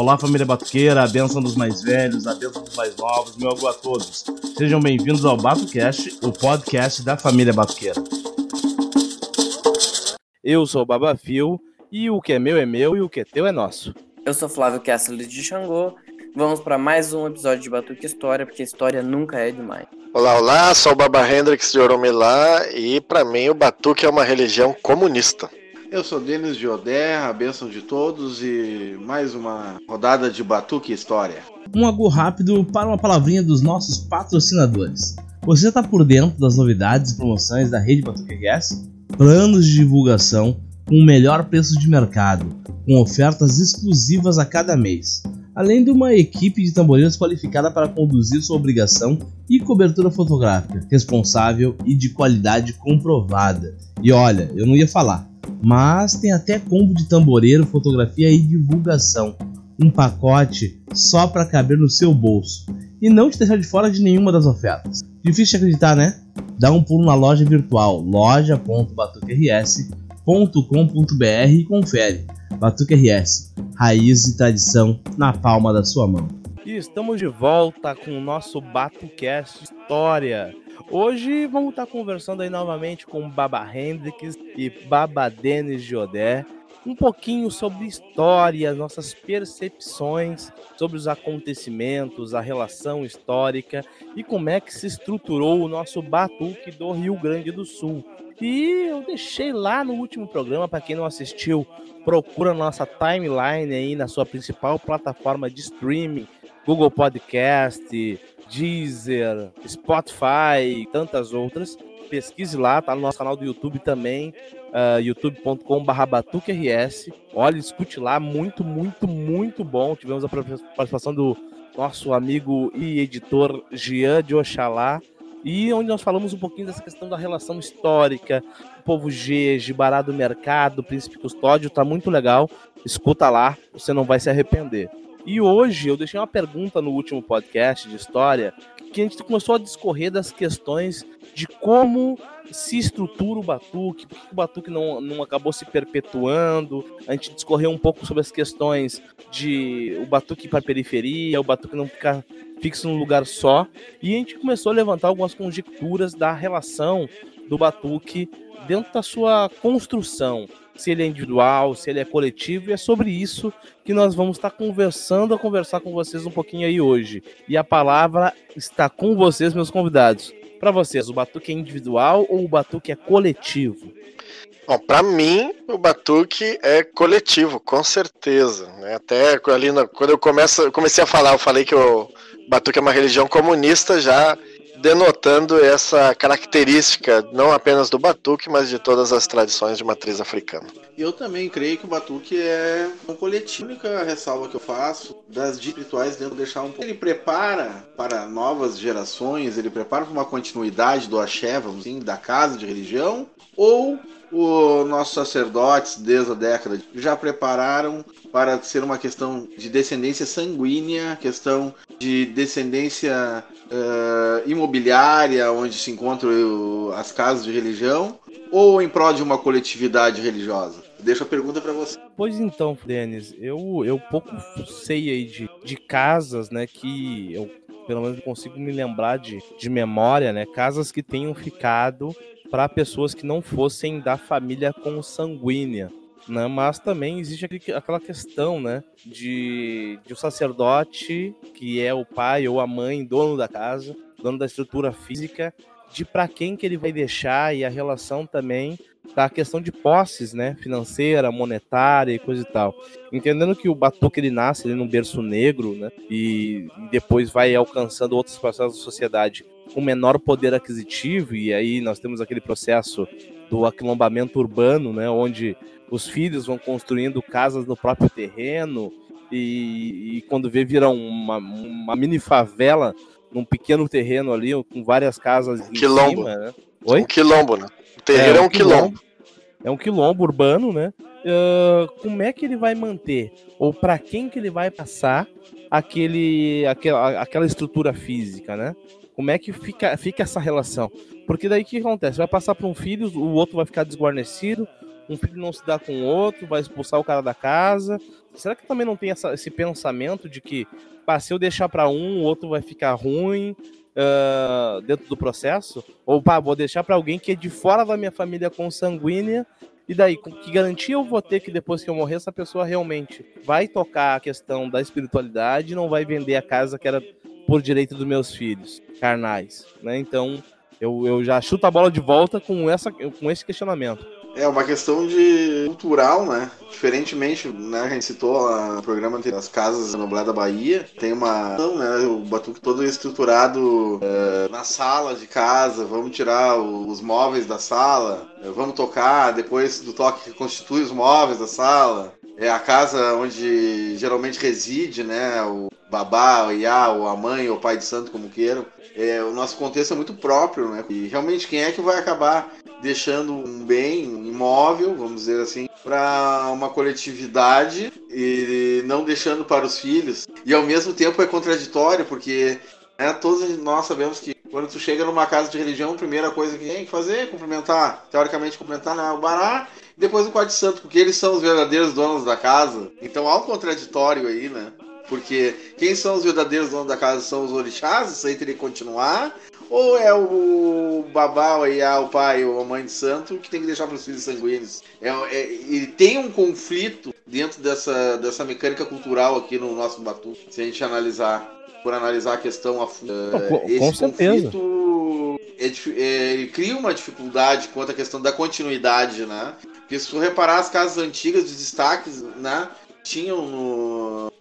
Olá, família batuqueira, a bênção dos mais velhos, a bênção dos mais novos, meu alô a todos. Sejam bem-vindos ao BatoCast, o podcast da família batuqueira. Eu sou o Babafio e o que é meu é meu e o que é teu é nosso. Eu sou Flávio Kessler de Xangô. Vamos para mais um episódio de Batuque História, porque história nunca é demais. Olá, olá, sou o Baba Hendrix de Oromilá e para mim o Batuque é uma religião comunista. Eu sou Denis de Oder, a bênção de todos e mais uma rodada de Batuque História. Um agu rápido para uma palavrinha dos nossos patrocinadores. Você está por dentro das novidades e promoções da Rede Batuque RS? Planos de divulgação com o melhor preço de mercado, com ofertas exclusivas a cada mês além de uma equipe de tamboreiros qualificada para conduzir sua obrigação e cobertura fotográfica, responsável e de qualidade comprovada. E olha, eu não ia falar, mas tem até combo de tamboreiro, fotografia e divulgação. Um pacote só para caber no seu bolso e não te deixar de fora de nenhuma das ofertas. Difícil de acreditar, né? Dá um pulo na loja virtual loja.batuquers.com.br e confere. Batuque RS, raiz e tradição na palma da sua mão. E estamos de volta com o nosso Batucast História. Hoje vamos estar conversando aí novamente com Baba Hendrix e Baba Denis Jodé um pouquinho sobre história, nossas percepções sobre os acontecimentos, a relação histórica e como é que se estruturou o nosso batuque do Rio Grande do Sul. E eu deixei lá no último programa, para quem não assistiu, procura nossa timeline aí na sua principal plataforma de streaming, Google Podcast, Deezer, Spotify tantas outras. Pesquise lá, tá no nosso canal do YouTube também, uh, youtube.com.br batuquers. Olha, escute lá, muito, muito, muito bom. Tivemos a participação do nosso amigo e editor Jean de Oxalá e onde nós falamos um pouquinho dessa questão da relação histórica, o povo G, Gibará do Mercado, Príncipe Custódio, tá muito legal. Escuta lá, você não vai se arrepender. E hoje eu deixei uma pergunta no último podcast de história, que a gente começou a discorrer das questões de como se estrutura o batuque, por que o batuque não, não acabou se perpetuando. A gente discorreu um pouco sobre as questões de o batuque para periferia, o batuque não ficar fixo num lugar só. E a gente começou a levantar algumas conjecturas da relação do batuque dentro da sua construção. Se ele é individual, se ele é coletivo, e é sobre isso que nós vamos estar conversando, a conversar com vocês um pouquinho aí hoje. E a palavra está com vocês, meus convidados. Para vocês, o batuque é individual ou o batuque é coletivo? Bom, para mim, o batuque é coletivo, com certeza. Né? Até ali, quando eu começo, comecei a falar, eu falei que o batuque é uma religião comunista, já denotando essa característica não apenas do batuque, mas de todas as tradições de matriz africana. Eu também creio que o batuque é um coletivo. A única ressalva que eu faço das rituais dentro deixar um pouco. Ele prepara para novas gerações, ele prepara para uma continuidade do axé, vamos dizer, da casa de religião, ou os nossos sacerdotes, desde a década, já prepararam para ser uma questão de descendência sanguínea, questão de descendência uh, imobiliária, onde se encontram uh, as casas de religião, ou em prol de uma coletividade religiosa? Deixa a pergunta para você. Pois então, Denis, eu, eu pouco sei aí de, de casas, né, que eu pelo menos consigo me lembrar de, de memória, né, casas que tenham ficado para pessoas que não fossem da família consanguínea. Né? Mas também existe aquela questão né? de, de o sacerdote, que é o pai ou a mãe, dono da casa, dono da estrutura física, de para quem que ele vai deixar e a relação também da questão de posses, né, financeira, monetária e coisa e tal. Entendendo que o batuque ele nasce ali num berço negro, né, e depois vai alcançando outros processos da sociedade com menor poder aquisitivo, e aí nós temos aquele processo do aquilombamento urbano, né, onde os filhos vão construindo casas no próprio terreno, e, e quando vê viram uma, uma mini favela num pequeno terreno ali, com várias casas um quilombo. cima, né? Oi? Um quilombo, né? O terreno é, é um, quilombo. quilombo. É um quilombo urbano, né? Uh, como é que ele vai manter? Ou para quem que ele vai passar aquele, aquela, aquela estrutura física, né? Como é que fica, fica essa relação? Porque daí o que acontece? Vai passar para um filho, o outro vai ficar desguarnecido, um filho não se dá com o outro, vai expulsar o cara da casa. Será que também não tem essa, esse pensamento de que pá, se eu deixar para um, o outro vai ficar ruim uh, dentro do processo? Ou pá, vou deixar para alguém que é de fora da minha família consanguínea e daí, que garantia eu vou ter que depois que eu morrer, essa pessoa realmente vai tocar a questão da espiritualidade não vai vender a casa que era por direito dos meus filhos carnais, né? Então, eu, eu já chuto a bola de volta com, essa, com esse questionamento. É uma questão de cultural, né? Diferentemente, né? A gente citou o programa das casas no Blé da Bahia. Tem uma. Né? O batuque todo estruturado é, na sala de casa. Vamos tirar os móveis da sala. É, vamos tocar. Depois do toque constitui os móveis da sala. É a casa onde geralmente reside, né? O babá, o iá, ou a mãe, ou o pai de santo, como queiram. É, o nosso contexto é muito próprio, né? E realmente quem é que vai acabar deixando um bem, um imóvel, vamos dizer assim, para uma coletividade e não deixando para os filhos. E ao mesmo tempo é contraditório, porque né, todos nós sabemos que quando tu chega numa casa de religião, a primeira coisa que tem que fazer é cumprimentar, teoricamente cumprimentar né, o bará, e depois o quarto santo, porque eles são os verdadeiros donos da casa. Então há um contraditório aí, né? Porque quem são os verdadeiros donos da casa são os orixás, isso aí teria que continuar. Ou é o babá, aí é o pai ou a mãe de santo que tem que deixar para os filhos sanguíneos? É, é, ele tem um conflito dentro dessa, dessa mecânica cultural aqui no nosso Batu, se a gente analisar, por analisar a questão a fundo. Com, Esse com certeza. conflito é, é, ele cria uma dificuldade quanto à questão da continuidade, né? Porque se tu reparar as casas antigas, os destaques, né? Tinham no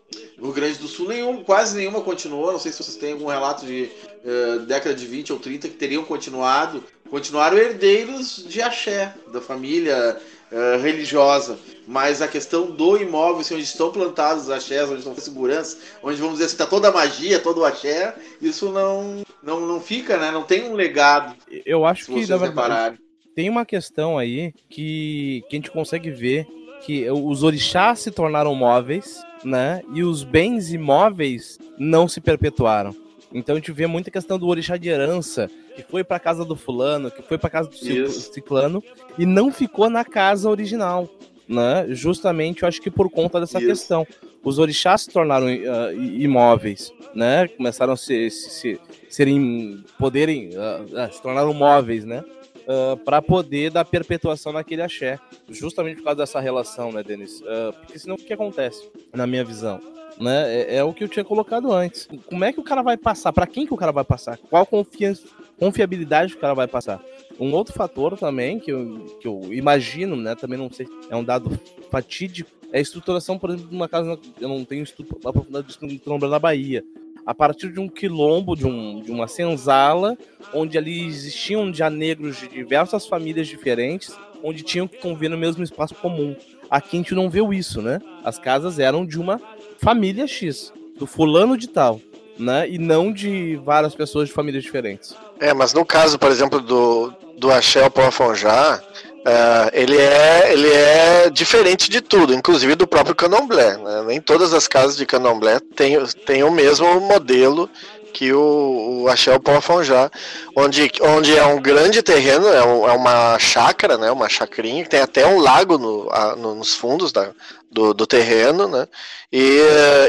Rio Grande do Sul, nenhum, quase nenhuma continuou. Não sei se vocês têm algum relato de uh, década de 20 ou 30 que teriam continuado. Continuaram herdeiros de axé, da família uh, religiosa. Mas a questão do imóvel, assim, onde estão plantados os axés, onde estão segurança, onde vamos dizer assim, está toda a magia, todo o axé, isso não, não, não fica, né? Não tem um legado. Eu acho que, na verdade, tem uma questão aí que, que a gente consegue ver que os orixás se tornaram móveis né? E os bens imóveis não se perpetuaram. Então a gente vê muita questão do orixá de herança, que foi para casa do fulano, que foi para casa do Isso. ciclano e não ficou na casa original, né? Justamente, eu acho que por conta dessa Isso. questão, os orixás se tornaram uh, imóveis, né? Começaram a se, se, se serem poderem uh, uh, se tornaram móveis, né? Uh, ah, para poder dar perpetuação naquele axé. Justamente por causa dessa relação, né, Denis? Uh, porque senão o que acontece, na minha visão? Né? É, é, o que eu tinha colocado antes. Como é que o cara vai passar? Para quem que o cara vai passar? Qual confiança, confiabilidade que o cara vai passar? Um outro fator também que eu, que eu imagino, né? Também não sei, é um dado fatídico, é a estruturação, por exemplo, de uma casa. Eu não tenho estudo aprofundado disso no na Bahia, a partir de um quilombo, de, um, de uma senzala, onde ali existiam já negros de diversas famílias diferentes, onde tinham que conviver no mesmo espaço comum. Aqui a gente não viu isso, né? As casas eram de uma família X, do fulano de tal, né? E não de várias pessoas de famílias diferentes. É, mas no caso, por exemplo, do, do Axel Ponfonjá, Uh, ele, é, ele é diferente de tudo, inclusive do próprio candomblé. Né? Nem todas as casas de candomblé têm, têm o mesmo modelo que o, o Axel Ponfonjá, onde, onde é um grande terreno, é, um, é, uma chácara, né? uma chacrinha, que tem até um lago no, a, no, nos fundos da, do, do terreno, né? E,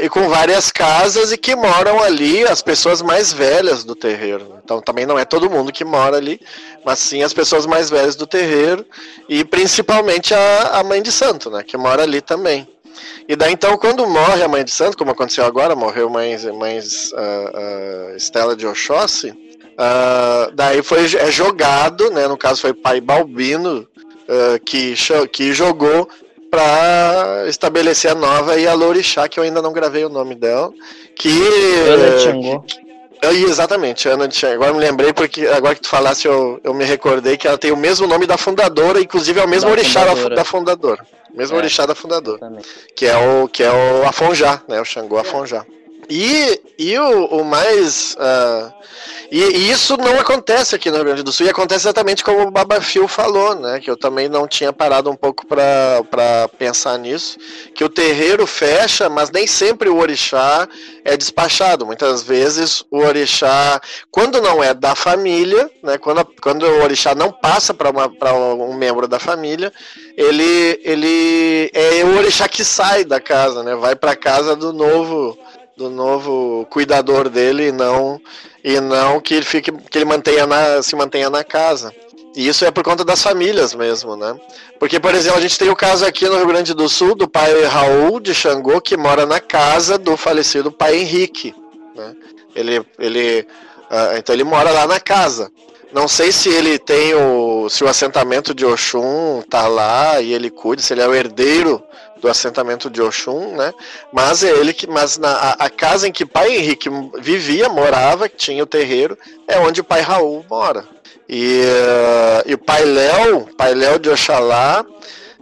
e com várias casas e que moram ali as pessoas mais velhas do terreiro. Então também não é todo mundo que mora ali, mas sim as pessoas mais velhas do terreiro e principalmente a, a mãe de santo, né? Que mora ali também. E daí então, quando morre a mãe de santo, como aconteceu agora, morreu mãe, mãe uh, uh, Estela de Oxóssi, uh, daí foi é jogado, né? No caso foi pai Balbino que, que jogou para estabelecer a nova e a Lorixá, que eu ainda não gravei o nome dela, que... Ana Xangô. Exatamente, Ana de. Agora me lembrei, porque agora que tu falasse eu, eu me recordei que ela tem o mesmo nome da fundadora, inclusive é o mesmo da orixá fundadora. da fundadora. Mesmo é, orixá da fundadora. Exatamente. Que é o, que é o Afonjá, né? O Xangô Afonjá. E, e o, o mais. Uh, e, e, isso não acontece aqui no Rio Grande do Sul, e acontece exatamente como o Babafio falou, né? Que eu também não tinha parado um pouco para pensar nisso. Que o terreiro fecha, mas nem sempre o orixá é despachado. Muitas vezes o orixá, quando não é da família, né? Quando, quando o orixá não passa para um membro da família, ele, ele é o orixá que sai da casa, né? Vai para casa do novo do novo cuidador dele e não e não que ele fique que ele mantenha na, se mantenha na casa. E isso é por conta das famílias mesmo, né? Porque, por exemplo, a gente tem o caso aqui no Rio Grande do Sul do pai Raul de Xangô, que mora na casa do falecido pai Henrique. Né? Ele, ele, uh, então ele mora lá na casa. Não sei se ele tem o. se o assentamento de Oxum tá lá e ele cuida, se ele é o herdeiro do assentamento de Oxum, né? Mas é ele que. Mas na, a, a, casa em que pai Henrique vivia, morava, que tinha o terreiro, é onde o pai Raul mora. E, uh, e o pai Léo, pai Léo de Oxalá,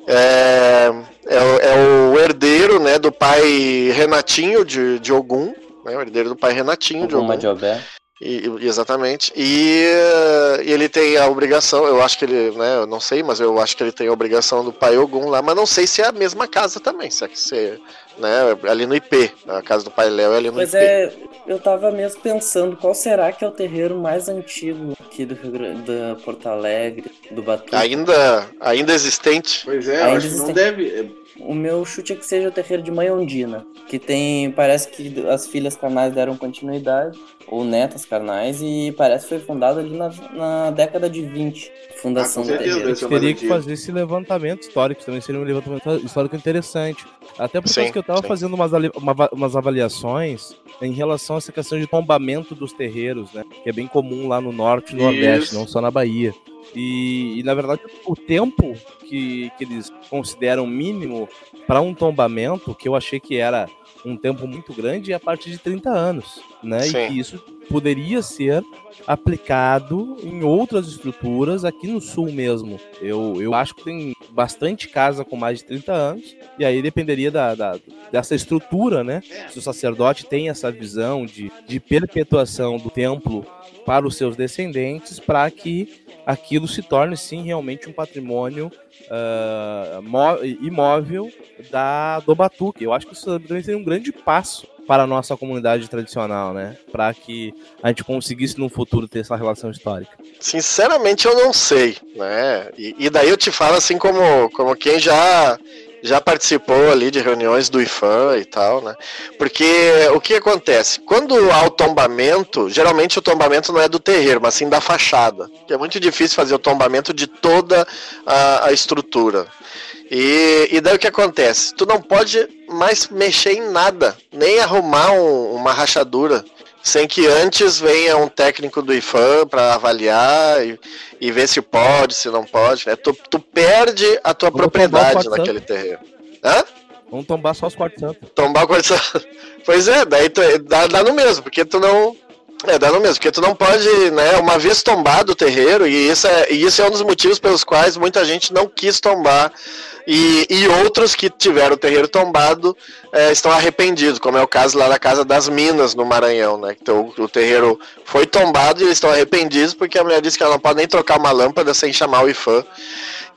é, é, é, o herdeiro né, do pai Renatinho de, de Ogum, né, o herdeiro do pai Renatinho Ogum de Ogum. De e, exatamente. E, e, ele tem a obrigação, eu acho que ele, né, eu não sei, mas eu acho que ele tem a obrigação do pai Ogum lá, mas não sei se é a mesma casa também, se é que se, né, ali no IP, a casa do pai Léo é ali no pois IP. é, eu tava mesmo pensando, qual será que é o terreiro mais antigo aqui do Rio Grande, da Porto Alegre, do Batu? Ainda, ainda existente? Pois é, ainda acho existente. que não deve... O meu chute é que seja o terreiro de Mãe Ondina, que tem, parece que as filhas carnais deram continuidade, ou netas carnais, e parece que foi fundado ali na, na década de 20. Fundação ah, do terreiro. Gente teria que fazer esse levantamento histórico, também seria um levantamento histórico interessante. Até por causa que eu estava fazendo umas, uma, umas avaliações em relação a essa questão de tombamento dos terreiros, né? Que é bem comum lá no norte e no nordeste, não só na Bahia. E, e, na verdade, o tempo que, que eles consideram mínimo para um tombamento, que eu achei que era um tempo muito grande, é a partir de 30 anos, né? Sim. E que isso poderia ser aplicado em outras estruturas aqui no sul mesmo. Eu, eu acho que tem bastante casa com mais de 30 anos, e aí dependeria da, da dessa estrutura, né? Se o sacerdote tem essa visão de, de perpetuação do templo para os seus descendentes, para que aquilo se torne sim realmente um patrimônio uh, imóvel da, do Batuque. Eu acho que isso também seria um grande passo para a nossa comunidade tradicional, né? Para que a gente conseguisse no futuro ter essa relação histórica. Sinceramente, eu não sei, né? E, e daí eu te falo assim como, como quem já já participou ali de reuniões do IFAM e tal, né? Porque o que acontece? Quando há o tombamento, geralmente o tombamento não é do terreiro, mas sim da fachada. Que é muito difícil fazer o tombamento de toda a, a estrutura. E, e, daí o que acontece? Tu não pode mais mexer em nada, nem arrumar um, uma rachadura, sem que antes venha um técnico do IFAM para avaliar e, e, ver se pode, se não pode. Né? Tu, tu perde a tua Vamos propriedade naquele terreno. Hã? Vamos tombar só os quartos santos. Tombar o quarto santo. Pois é, daí tu, dá, dá no mesmo, porque tu não é, dá no mesmo, porque tu não pode, né, uma vez tombado o terreiro, e isso, é, e isso é um dos motivos pelos quais muita gente não quis tombar, e, e outros que tiveram o terreiro tombado é, estão arrependidos, como é o caso lá da Casa das Minas, no Maranhão, né, então o, o terreiro foi tombado e eles estão arrependidos porque a mulher disse que ela não pode nem trocar uma lâmpada sem chamar o IFAM,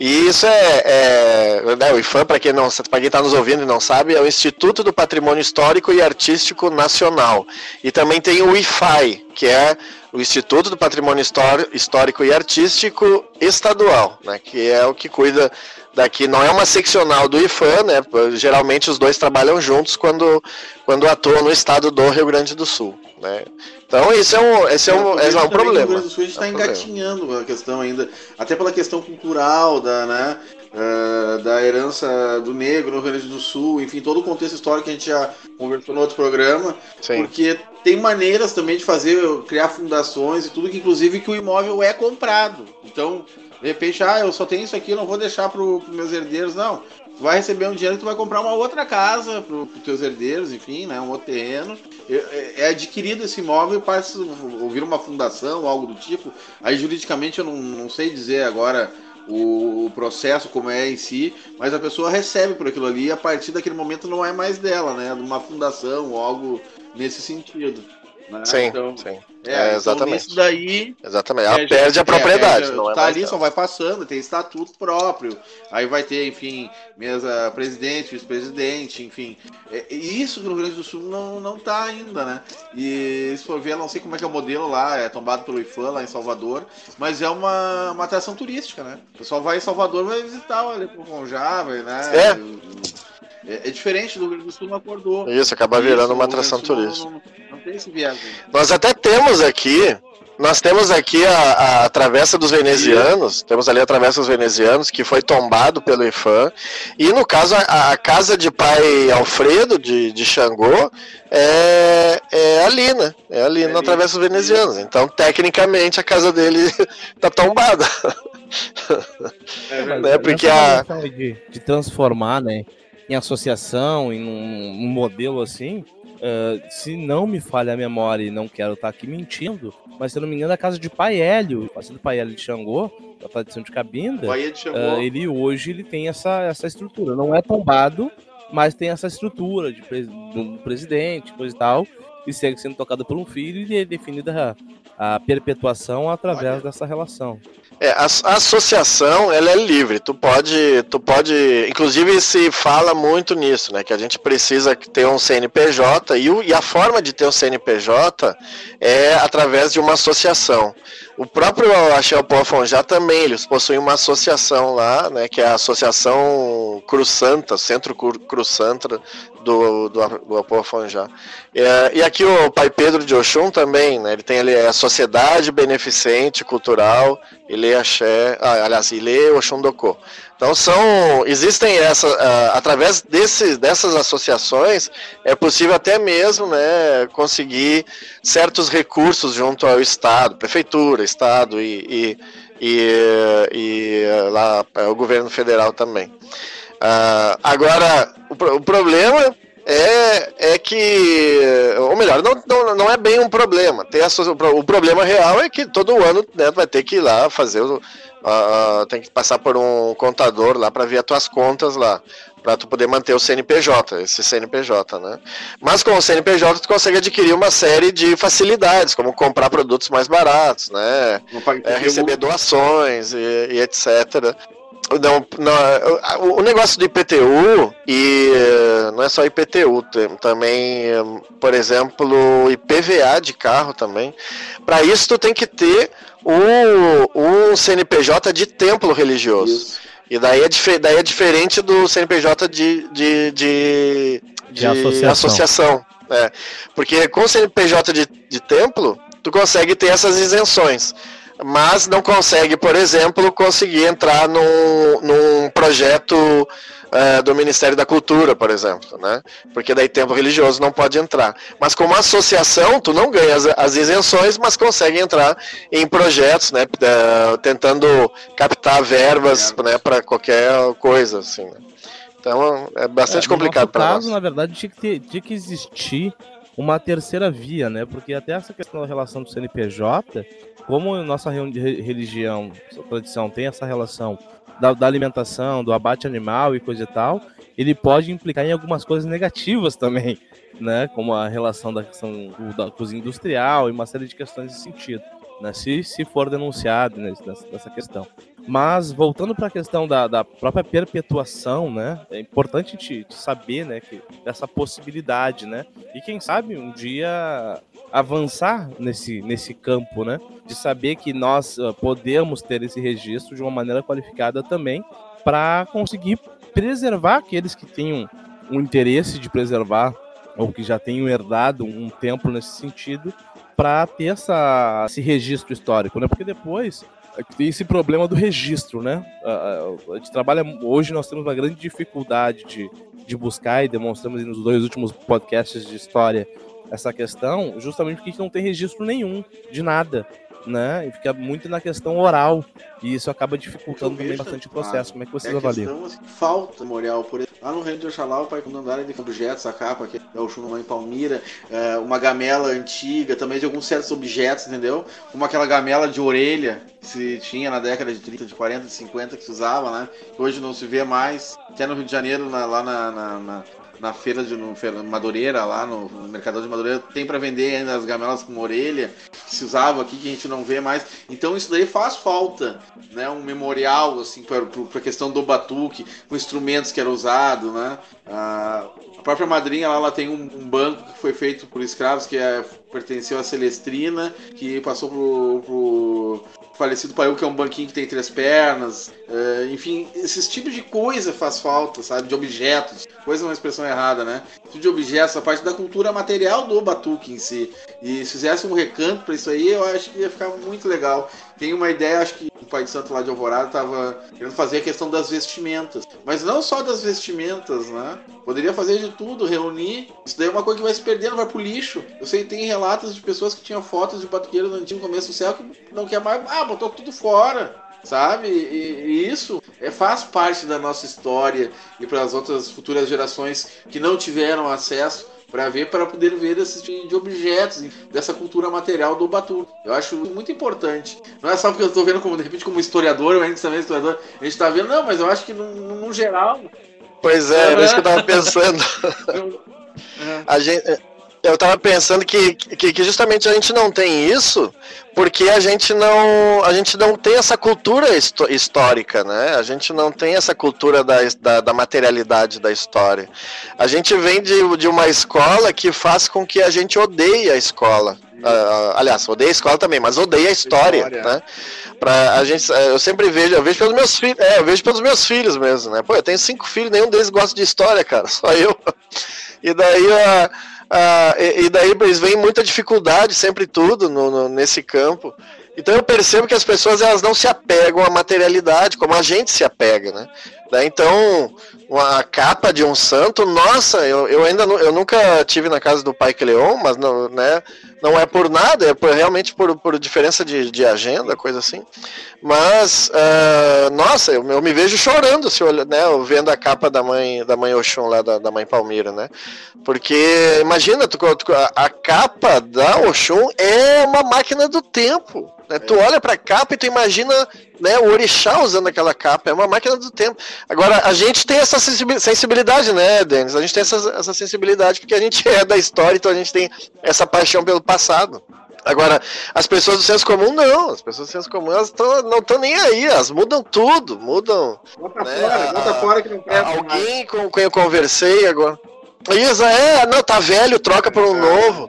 e isso é, é né, o IFAM, para quem está nos ouvindo e não sabe, é o Instituto do Patrimônio Histórico e Artístico Nacional. E também tem o IFAI, que é o Instituto do Patrimônio Histórico e Artístico Estadual, né, que é o que cuida daqui. Não é uma seccional do IFAM, né? Geralmente os dois trabalham juntos quando, quando atuam no estado do Rio Grande do Sul, né? Então isso é um, esse é um, é, é um problema. O Rio Grande do Sul está é um engatinhando a questão ainda, até pela questão cultural da, né? Uh, da herança do negro no Rio Grande do Sul, enfim, todo o contexto histórico que a gente já conversou no outro programa, Sim. porque tem maneiras também de fazer, criar fundações e tudo, que inclusive que o imóvel é comprado. Então, de repente, ah, eu só tenho isso aqui, não vou deixar para os meus herdeiros, não. Vai receber um dinheiro e tu vai comprar uma outra casa para os teus herdeiros, enfim, né, um outro terreno. É, é adquirido esse imóvel passa ouvir uma fundação, algo do tipo. Aí juridicamente eu não, não sei dizer agora o, o processo como é em si, mas a pessoa recebe por aquilo ali e a partir daquele momento não é mais dela, né? De uma fundação ou algo nesse sentido. Né? Sim, então, sim. É, É, então exatamente. nisso daí Exatamente. Ela é, perde a propriedade. é, é, não é tá ali, só vai passando, tem estatuto próprio. Aí vai ter, enfim, mesa presidente, vice-presidente, enfim. É, isso no Rio Grande do Sul não, não tá ainda, né? E se for ver, não sei como é que é o modelo lá, é tombado pelo IFAM lá em Salvador, mas é uma, uma atração turística, né? O pessoal vai em Salvador, vai visitar, olha, pro Conjá, vai, né? É. é. diferente do Rio Grande do Sul, não acordou. Isso, acaba virando Isso, uma o atração turística. Não, não tem esse. Nós até temos aqui, nós temos aqui a, a Travessa dos Venezianos, temos ali a Travessa dos Venezianos, que foi tombado pelo IFAM, e no caso a, a casa de pai Alfredo, de, de Xangô, é, é ali, né? É ali É na ali. Travessa dos Venezianos. Então, tecnicamente, a casa dele tá tombada. É Mas né, porque a- questão de, de transformar, né, em associação, em um, um modelo assim, eh, se não me falha a memória e não quero estar aqui mentindo, mas se eu não me engano, a casa de Pai Hélio, a casa do Pai Hélio de Xangô, da tradição de Cabinda, de eh, ele hoje ele tem essa, essa estrutura. Não é tombado, mas tem essa estrutura de, pres- um presidente, coisa e tal, e segue sendo tocado por um filho e é definida a, a perpetuação através Olha. dessa relação. É, a, a associação ela é livre. Tu pode, tu pode, inclusive se fala muito nisso, né? Que a gente precisa ter um CNPJ e, o- e a forma de ter um CNPJ é através de uma associação. O próprio Axel Pofonjá também, eles possuem uma associação lá, né? Que é a Associação Cruz Santa, Centro Cru- Cruz Santa do, do, do Apofonjá. É, e aqui o Pai Pedro de Oxum também, né? Ele tem ali a Sociedade Beneficente Cultural Ilê Axé, ah, aliás, Ilê Oxundocô. Então são, existem essa, ah, através desse, dessas associações é possível até mesmo, né, conseguir certos recursos junto ao Estado, prefeitura, Estado e, e, e, e, eh, lá é, o governo federal também. Ah, agora, o, o problema é, é que, ou melhor, não, não, não é bem um problema. Tem a, o pro- o problema real é que todo ano né, vai ter que ir lá fazer o. ah, tem que passar por um contador lá para ver as tuas contas lá. Para tu poder manter o CNPJ, esse CNPJ, né? Mas com o CNPJ tu consegue adquirir uma série de facilidades, como comprar produtos mais baratos, né? É, receber doações e, e etc. Não, não, o- negócio do IPTU, e eh, não é só IPTU, também, eh, por exemplo, IPVA de carro também. Para isso, tu tem que ter um, um CNPJ de templo religioso. Isso. E daí é, daí é diferente do CNPJ de, de, de, De associação. associação, é. Porque com o CNPJ de, de templo, tu consegue ter essas isenções. Mas não consegue, por exemplo, conseguir entrar num, num projeto eh, do Ministério da Cultura, por exemplo, né? Porque daí templo religioso não pode entrar. Mas como associação, tu não ganha as, as isenções, mas consegue entrar em projetos, né? eh, tentando captar verbas, né? Para qualquer coisa, assim. né? Então é bastante É, no complicado para caso, nós. na verdade, tinha que, ter- tinha que existir uma terceira via, né? Porque até essa questão da relação do CNPJ, como nossa religião, nossa tradição tem essa relação da, da alimentação, do abate animal e coisa e tal, ele pode implicar em algumas coisas negativas também, né? Como a relação da questão da cozinha industrial e uma série de questões nesse sentido, né? Se, se for denunciado nessa, nessa questão. Mas voltando para a questão da, da própria perpetuação, né? É importante te, te saber, né, que dessa possibilidade, né? E quem sabe um dia avançar nesse, nesse campo, né? De saber que nós ah, podemos ter esse registro de uma maneira qualificada também para conseguir preservar aqueles que tenham um interesse de preservar ou que já tenham herdado um templo nesse sentido para ter essa, esse registro histórico, né? Porque depois é tem esse problema do registro, né? A gente trabalha hoje nós temos uma grande dificuldade de, de buscar e demonstramos nos dois últimos podcasts de história essa questão, justamente porque a gente não tem registro nenhum de nada, né? E fica muito na questão oral e isso acaba dificultando também bastante o processo. Como é que vocês é avaliam? questão, assim, falta memorial. Por exemplo, lá no Reino de Oxalá, o pai quando andaram de objetos, a capa, que é o Chuno em Palmira, é, uma gamela antiga, também de alguns certos objetos, entendeu? Como aquela gamela de orelha, se tinha na década de 30, de 40, de 50 que se usava, né? Hoje não se vê mais. Até no Rio de Janeiro, na, lá na, na, na, na, feira de no, Madureira, lá no, Mercador de Madureira, tem para vender ainda as gamelas com orelha, que se usava aqui, que a gente não vê mais. Então isso daí faz falta, né? Um memorial, assim, para a questão do batuque, com instrumentos que era usado, né? A própria madrinha lá, ela tem um, um, banco que foi feito por escravos que é, pertenceu a Celestrina, que passou pro, pro falecido Paiu, que é um banquinho que tem três pernas. É, enfim, esses tipos de coisa faz falta, sabe? De objetos. Coisa é uma expressão errada, né? Tipo de objetos, a parte da cultura material do batuque em si. E se fizesse um recanto para isso aí, eu acho que ia ficar muito legal. Tem uma ideia, acho que o Pai de Santo lá de Alvorada estava querendo fazer a questão das vestimentas. Mas não só das vestimentas, né? Poderia fazer de tudo, reunir. Isso daí é uma coisa que vai se perdendo, vai pro lixo. Eu sei tem relatos de pessoas que tinham fotos de batuqueiros no antigo começo do século que não quer mais. Ah, botou tudo fora sabe? E, e, isso é, faz parte da nossa história e para as outras futuras gerações que não tiveram acesso para ver, para poder ver esse tipo de objetos, dessa cultura material do Batu. Eu acho muito importante. Não é só porque eu estou vendo como, de repente, como historiador, eu ainda também historiador, a gente está vendo, não, mas eu acho que no, no geral. Pois é, é isso que eu estava pensando. a gente, eu tava pensando que, que, que, justamente a gente não tem isso porque a gente não a gente não tem essa cultura histórica, né? A gente não tem essa cultura da, da, da, materialidade da história. A gente vem de, de uma escola que faz com que a gente odeie a escola. Uh, aliás, odeia a escola também, mas odeia a história, história. né? Pra a gente, eu sempre vejo, eu vejo pelos meus filhos, é, eu vejo pelos meus filhos mesmo, né? Pô, eu tenho cinco filhos, nenhum deles gosta de história, cara, só eu. E daí uh, ah, e, e, daí eles veem muita dificuldade sempre tudo no, no, nesse campo. Então eu percebo que as pessoas elas não se apegam à materialidade como a gente se apega, né? Então, a capa de um santo, nossa, eu, eu ainda eu nunca tive na casa do Pai Cleon, mas não, né, não é por nada, é por, realmente por, por diferença de, de agenda, coisa assim. Mas, uh, nossa, eu, eu, me vejo chorando se eu, né, vendo a capa da mãe da mãe Oxum lá, da, da mãe Palmira, né? Porque, imagina, tu, a, a capa da Oxum é uma máquina do tempo. Né? Tu olha pra capa e tu imagina né, o orixá usando aquela capa, é uma máquina do tempo. Agora, a gente tem essa sensibilidade, né, Denis? A gente tem essa, essa sensibilidade porque a gente é da história, então a gente tem essa paixão pelo passado. Agora, as pessoas do senso comum não. As pessoas do senso comum elas tão, não estão nem aí, elas mudam tudo, mudam. Bota né, fora, bota fora que não quer. Alguém com quem eu conversei agora. Isa, é, não, tá velho, troca por um novo.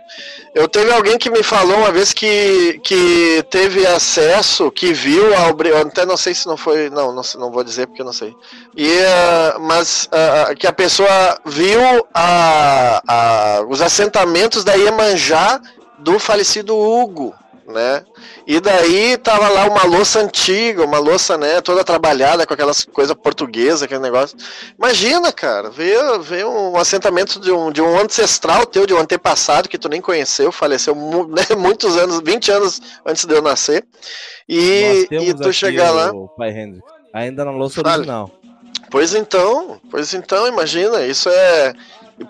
Eu teve alguém que me falou uma vez que, que teve acesso, que viu ao até não sei se não foi, não, não, não vou dizer porque não sei. E, uh, mas uh, que a pessoa viu a, a, os assentamentos da Iemanjá do falecido Hugo né? E daí tava lá uma louça antiga, uma louça, né, toda trabalhada com aquelas coisas portuguesas, aquele negócio. Imagina, cara, ver, ver um assentamento de um, de um ancestral teu, de um antepassado que tu nem conheceu, faleceu né, muitos anos, 20 anos antes de eu nascer. E, e tu chegar lá. Pai Hendrix, ainda na louça original. Pois então, pois então, imagina, isso é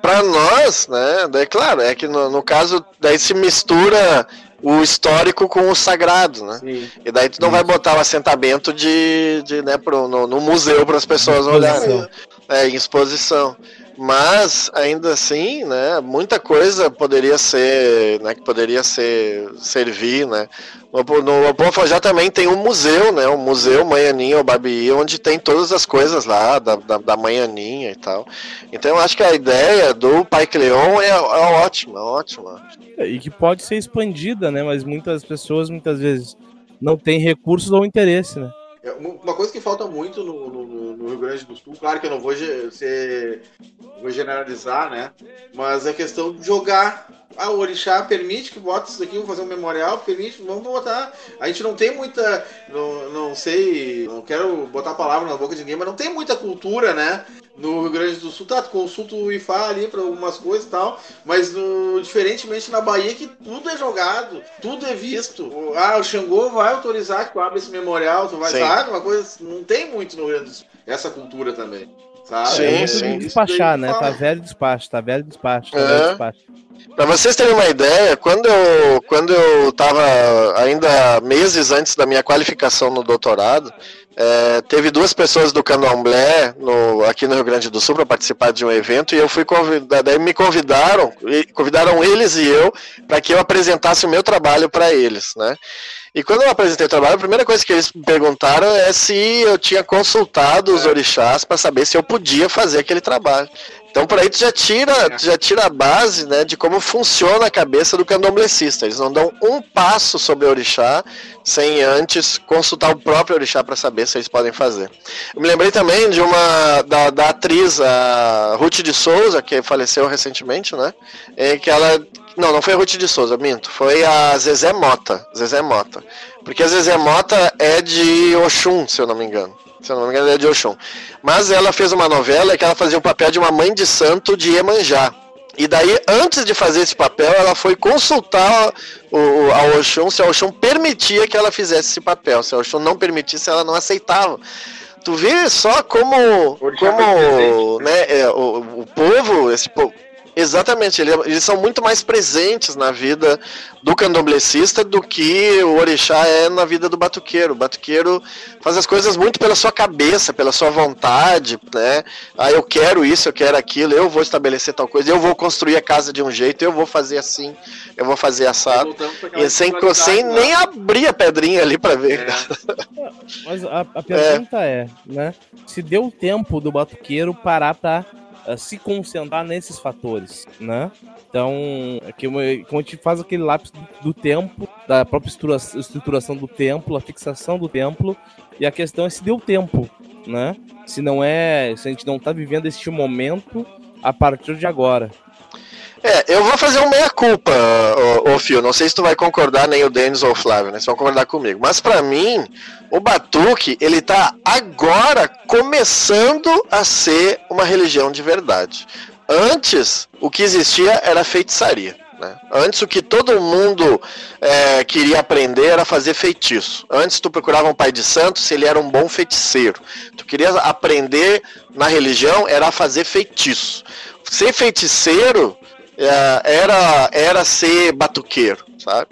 para nós, né? Daí, claro, é que no, no caso daí se mistura o histórico com o sagrado, né? Sim. E daí tu não Sim. vai botar o assentamento de, de né, pro, no, no museu para as pessoas olharem. É, em exposição. Mas ainda assim, né, muita coisa poderia ser, né, que poderia ser servir, né? No, no já também tem um museu, né, um museu Manhaninha ou Babi, onde tem todas as coisas lá da, da, da Manhaninha e tal. Então eu acho que a ideia do Pai Cleon é, é ótima, ótima. É, e que pode ser expandida, né? Mas muitas pessoas muitas vezes não têm recursos ou interesse, né? É, uma coisa que falta muito no, no, no, Rio Grande do Sul, claro que eu não vou, ser, vou generalizar, né? Mas a questão de jogar. Ah, o Orixá permite que bota isso aqui, vou fazer um memorial, permite, vamos botar. A gente não tem muita. Não, não sei, não quero botar a palavra na boca de ninguém, mas não tem muita cultura, né? No Rio Grande do Sul, tá, consulta o IFA ali para algumas coisas e tal, mas no, diferentemente na Bahia que tudo é jogado, tudo é visto. O, ah, o Xangô vai autorizar que tu abra esse memorial, tu vai, sabe? Uma coisa, não tem muito no Rio Grande do Sul, essa cultura também. Sabe? Sim, é sim. despachar, né? Tá velho despacho, tá velho despacho, tá É. velho despacho. Pra vocês terem uma ideia, quando eu, quando eu tava ainda meses antes da minha qualificação no doutorado, é, teve duas pessoas do Candomblé no, aqui no Rio Grande do Sul para participar de um evento e eu fui convidado, daí me convidaram, convidaram eles e eu para que eu apresentasse o meu trabalho para eles, né? E quando eu apresentei o trabalho, a primeira coisa que eles me perguntaram é se eu tinha consultado os orixás para saber se eu podia fazer aquele trabalho. Então por aí tu já tira, tu já tira a base né, de como funciona a cabeça do candomblessista. Eles não dão um passo sobre o orixá sem antes consultar o próprio orixá para saber se eles podem fazer. Eu me lembrei também de uma da, da atriz a Ruth de Souza, que faleceu recentemente, né? Em que ela. Não, não foi a Ruth de Souza, minto. Foi a Zezé Mota. Zezé Mota. Porque a Zezé Mota é de Oxum, se eu não me engano. Se eu não me engano, é de Oxum. Mas ela fez uma novela que ela fazia o papel de uma mãe de santo de Iemanjá. E daí, antes de fazer esse papel, ela foi consultar o, o- a Oxum se a Oxum permitia que ela fizesse esse papel. Se a Oxum não permitisse, ela não aceitava. Tu vê só como, como né, é, o, o povo, esse povo, exatamente, ele- eles são muito mais presentes na vida do candomblessista do que o orixá é na vida do batuqueiro. O batuqueiro faz as coisas muito pela sua cabeça, pela sua vontade, né? Ah, eu quero isso, eu quero aquilo, eu vou estabelecer tal coisa, eu vou construir a casa de um jeito, eu vou fazer assim, eu vou fazer assado. E sem, sem lá. nem abrir a pedrinha ali pra ver. É. Mas a, a pergunta é. né? Se deu tempo do batuqueiro parar pra se concentrar nesses fatores, né? Então, é que uma- como a gente faz aquele lápis do, tempo, da própria estrutura- estruturação do templo, a fixação do templo, e a questão é se deu tempo, né? Se não é, se a gente não tá vivendo este momento a partir de agora. É, eu vou fazer um meia-culpa, ô Fio. Não sei se tu vai concordar, nem o Denis ou o Flávio, né? Vocês vão concordar comigo. Mas pra mim, o Batuque, ele tá agora começando a ser uma religião de verdade. Antes, o que existia era feitiçaria. né? Antes, o que todo mundo é, queria aprender era fazer feitiço. Antes, tu procurava um pai de santo se ele era um bom feiticeiro. Tu queria aprender na religião era fazer feitiço. Ser feiticeiro era, era ser batuqueiro, sabe?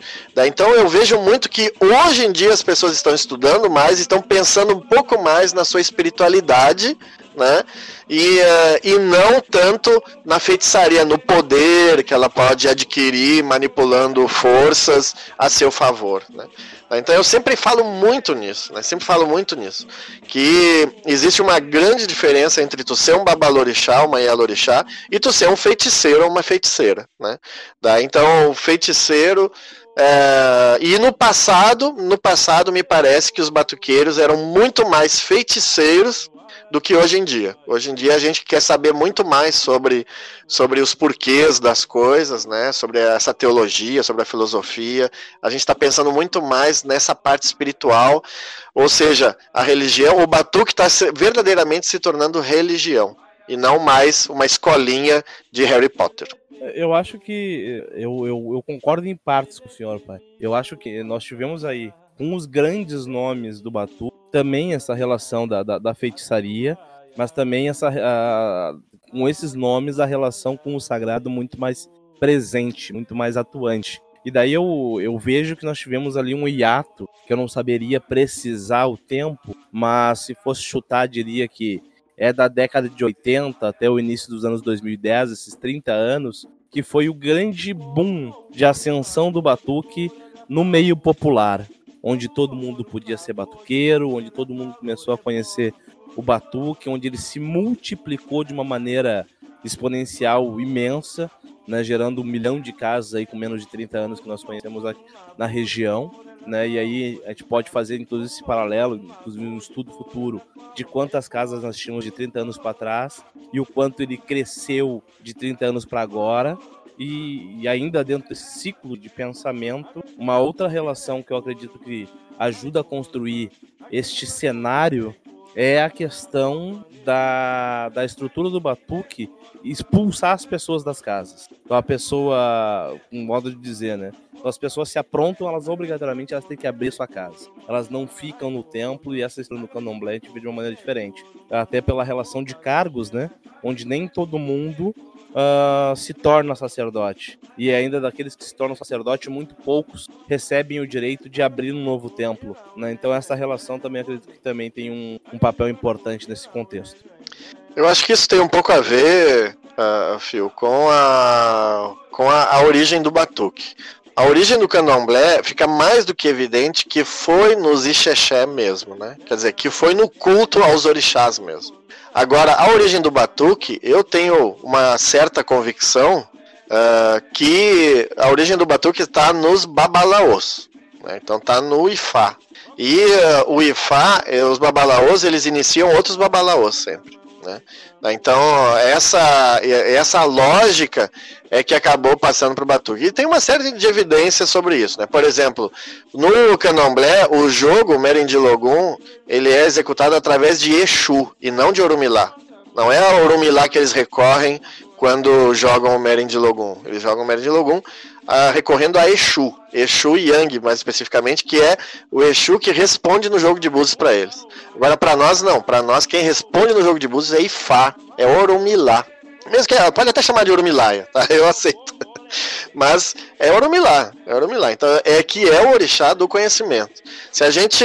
Então eu vejo muito que hoje em dia as pessoas estão estudando mais, estão pensando um pouco mais na sua espiritualidade, né? E, eh, e não tanto na feitiçaria, no poder que ela pode adquirir manipulando forças a seu favor, né? Então eu sempre falo muito nisso, né? Sempre falo muito nisso. Que existe uma grande diferença entre tu ser um babalorixá, uma yalorixá, e tu ser um feiticeiro ou uma feiticeira, né? Daí, então, o feiticeiro. é, e no passado, no passado me parece que os batuqueiros eram muito mais feiticeiros do que hoje em dia. Hoje em dia a gente quer saber muito mais sobre, sobre os porquês das coisas, né? Sobre essa teologia, sobre a filosofia. A gente está pensando muito mais nessa parte espiritual, ou seja, a religião, o batuque está verdadeiramente se tornando religião e não mais uma escolinha de Harry Potter. Eu acho que eu, eu, eu concordo em partes com o senhor, pai. Eu acho que nós tivemos aí com os grandes nomes do Batu, também essa relação da, da, da feitiçaria, mas também essa a, com esses nomes a relação com o sagrado muito mais presente, muito mais atuante. E daí eu, eu vejo que nós tivemos ali um hiato, que eu não saberia precisar o tempo, mas se fosse chutar, diria que é da década de 80 até o início dos anos 2010, esses 30 anos, que foi o grande boom de ascensão do batuque no meio popular, onde todo mundo podia ser batuqueiro, onde todo mundo começou a conhecer o batuque, onde ele se multiplicou de uma maneira exponencial imensa, né, gerando um milhão de casas aí com menos de 30 anos que nós conhecemos aqui na região. Né, e aí a gente pode fazer inclusive esse paralelo, inclusive um estudo futuro, de quantas casas nós tínhamos de 30 anos para trás e o quanto ele cresceu de 30 anos para agora. E, e, ainda dentro desse ciclo de pensamento, uma outra relação que eu acredito que ajuda a construir este cenário é a questão da, da estrutura do batuque expulsar as pessoas das casas. Então a pessoa, um modo de dizer, né? As pessoas se aprontam, elas obrigatoriamente elas têm que abrir sua casa. Elas não ficam no templo e essa história no candomblé a gente vê de uma maneira diferente. Até pela relação de cargos, né? Onde nem todo mundo uh, se torna sacerdote. E ainda daqueles que se tornam sacerdote, muito poucos recebem o direito de abrir um novo templo. Né? Então essa relação também acredito que também tem um, um papel importante nesse contexto. Eu acho que isso tem um pouco a ver, uh, Phil, com a, com a, a origem do batuque. A origem do candomblé fica mais do que evidente que foi nos Ixexé mesmo, né? Quer dizer, que foi no culto aos orixás mesmo. Agora, a origem do batuque, eu tenho uma certa convicção uh, que a origem do batuque está nos babalaos. Né? Então está no Ifá. E uh, o Ifá, eh, os babalaos, eles iniciam outros babalaos sempre. Né? Então, essa, essa lógica é que acabou passando para o Batuque. E tem uma série de evidências sobre isso. Né? Por exemplo, no Candomblé, o jogo Merindilogum ele é executado através de Exu e não de Orumilá. Não é a Orumilá que eles recorrem quando jogam o Merindilogum. Eles jogam o Merindilogum uh, recorrendo a Exu, Exu Yang, mais especificamente, que é o Exu que responde no jogo de búzios para eles. Agora, para nós, não. Para nós, quem responde no jogo de búzios é Ifá, é Orumilá. Mesmo que pode até chamar de Orumilaia, tá? Eu aceito. Mas é Orumilá, é Orumilá. Então é que é o orixá do conhecimento. Se a gente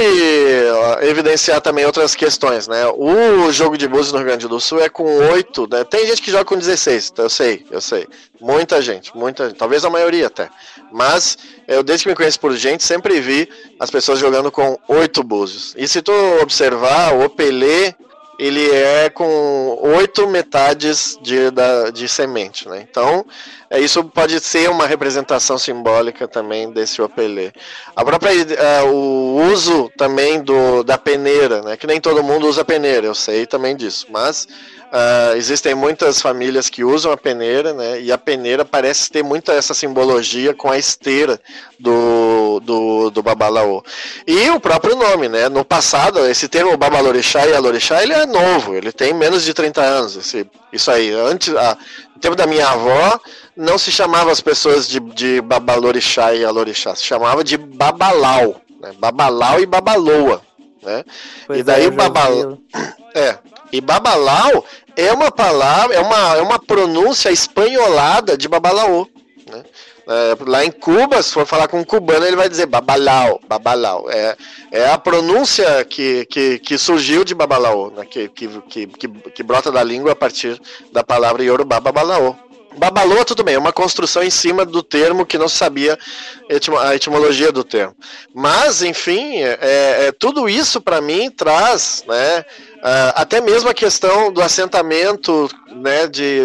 evidenciar também outras questões, né? O jogo de búzios no Rio Grande do Sul é com oito, né? tem gente que joga com 16, então eu sei, eu sei. Muita gente, muita gente, talvez a maioria até. Mas eu, desde que me conheço por gente, sempre vi as pessoas jogando com oito búzios. E se tu observar, o Pelé ele é com oito metades de, da, de semente, né? Então, é, isso pode ser uma representação simbólica também desse opelê. A própria é, o uso também do, da peneira, né? Que nem todo mundo usa peneira, eu sei também disso, mas Uh, existem muitas famílias que usam a peneira, né? E a peneira parece ter muita essa simbologia com a esteira do, do, do babalaô. E o próprio nome, né? No passado, esse termo babalorixá e alorixá, ele é novo, ele tem menos de 30 anos. Esse, isso aí, antes, a, no tempo da minha avó, não se chamava as pessoas de, de babalorixá e alorixá, se chamava de babalau, né? Babalau e babaloa, né? Pois e daí é, o babalau... É, e babalau é uma palavra, é uma, é uma pronúncia espanholada de babalaô. Né? É, lá em Cuba, se for falar com um cubano, ele vai dizer babalau, babalau. É, é a pronúncia que, que, que surgiu de babalaô, né? que, que, que, que, brota da língua a partir da palavra yorubá babalaô. Babaloa, tudo bem, é uma construção em cima do termo que não se sabia a etimologia do termo. Mas, enfim, é, é tudo isso para mim traz né, Uh, até mesmo a questão do assentamento, né, de,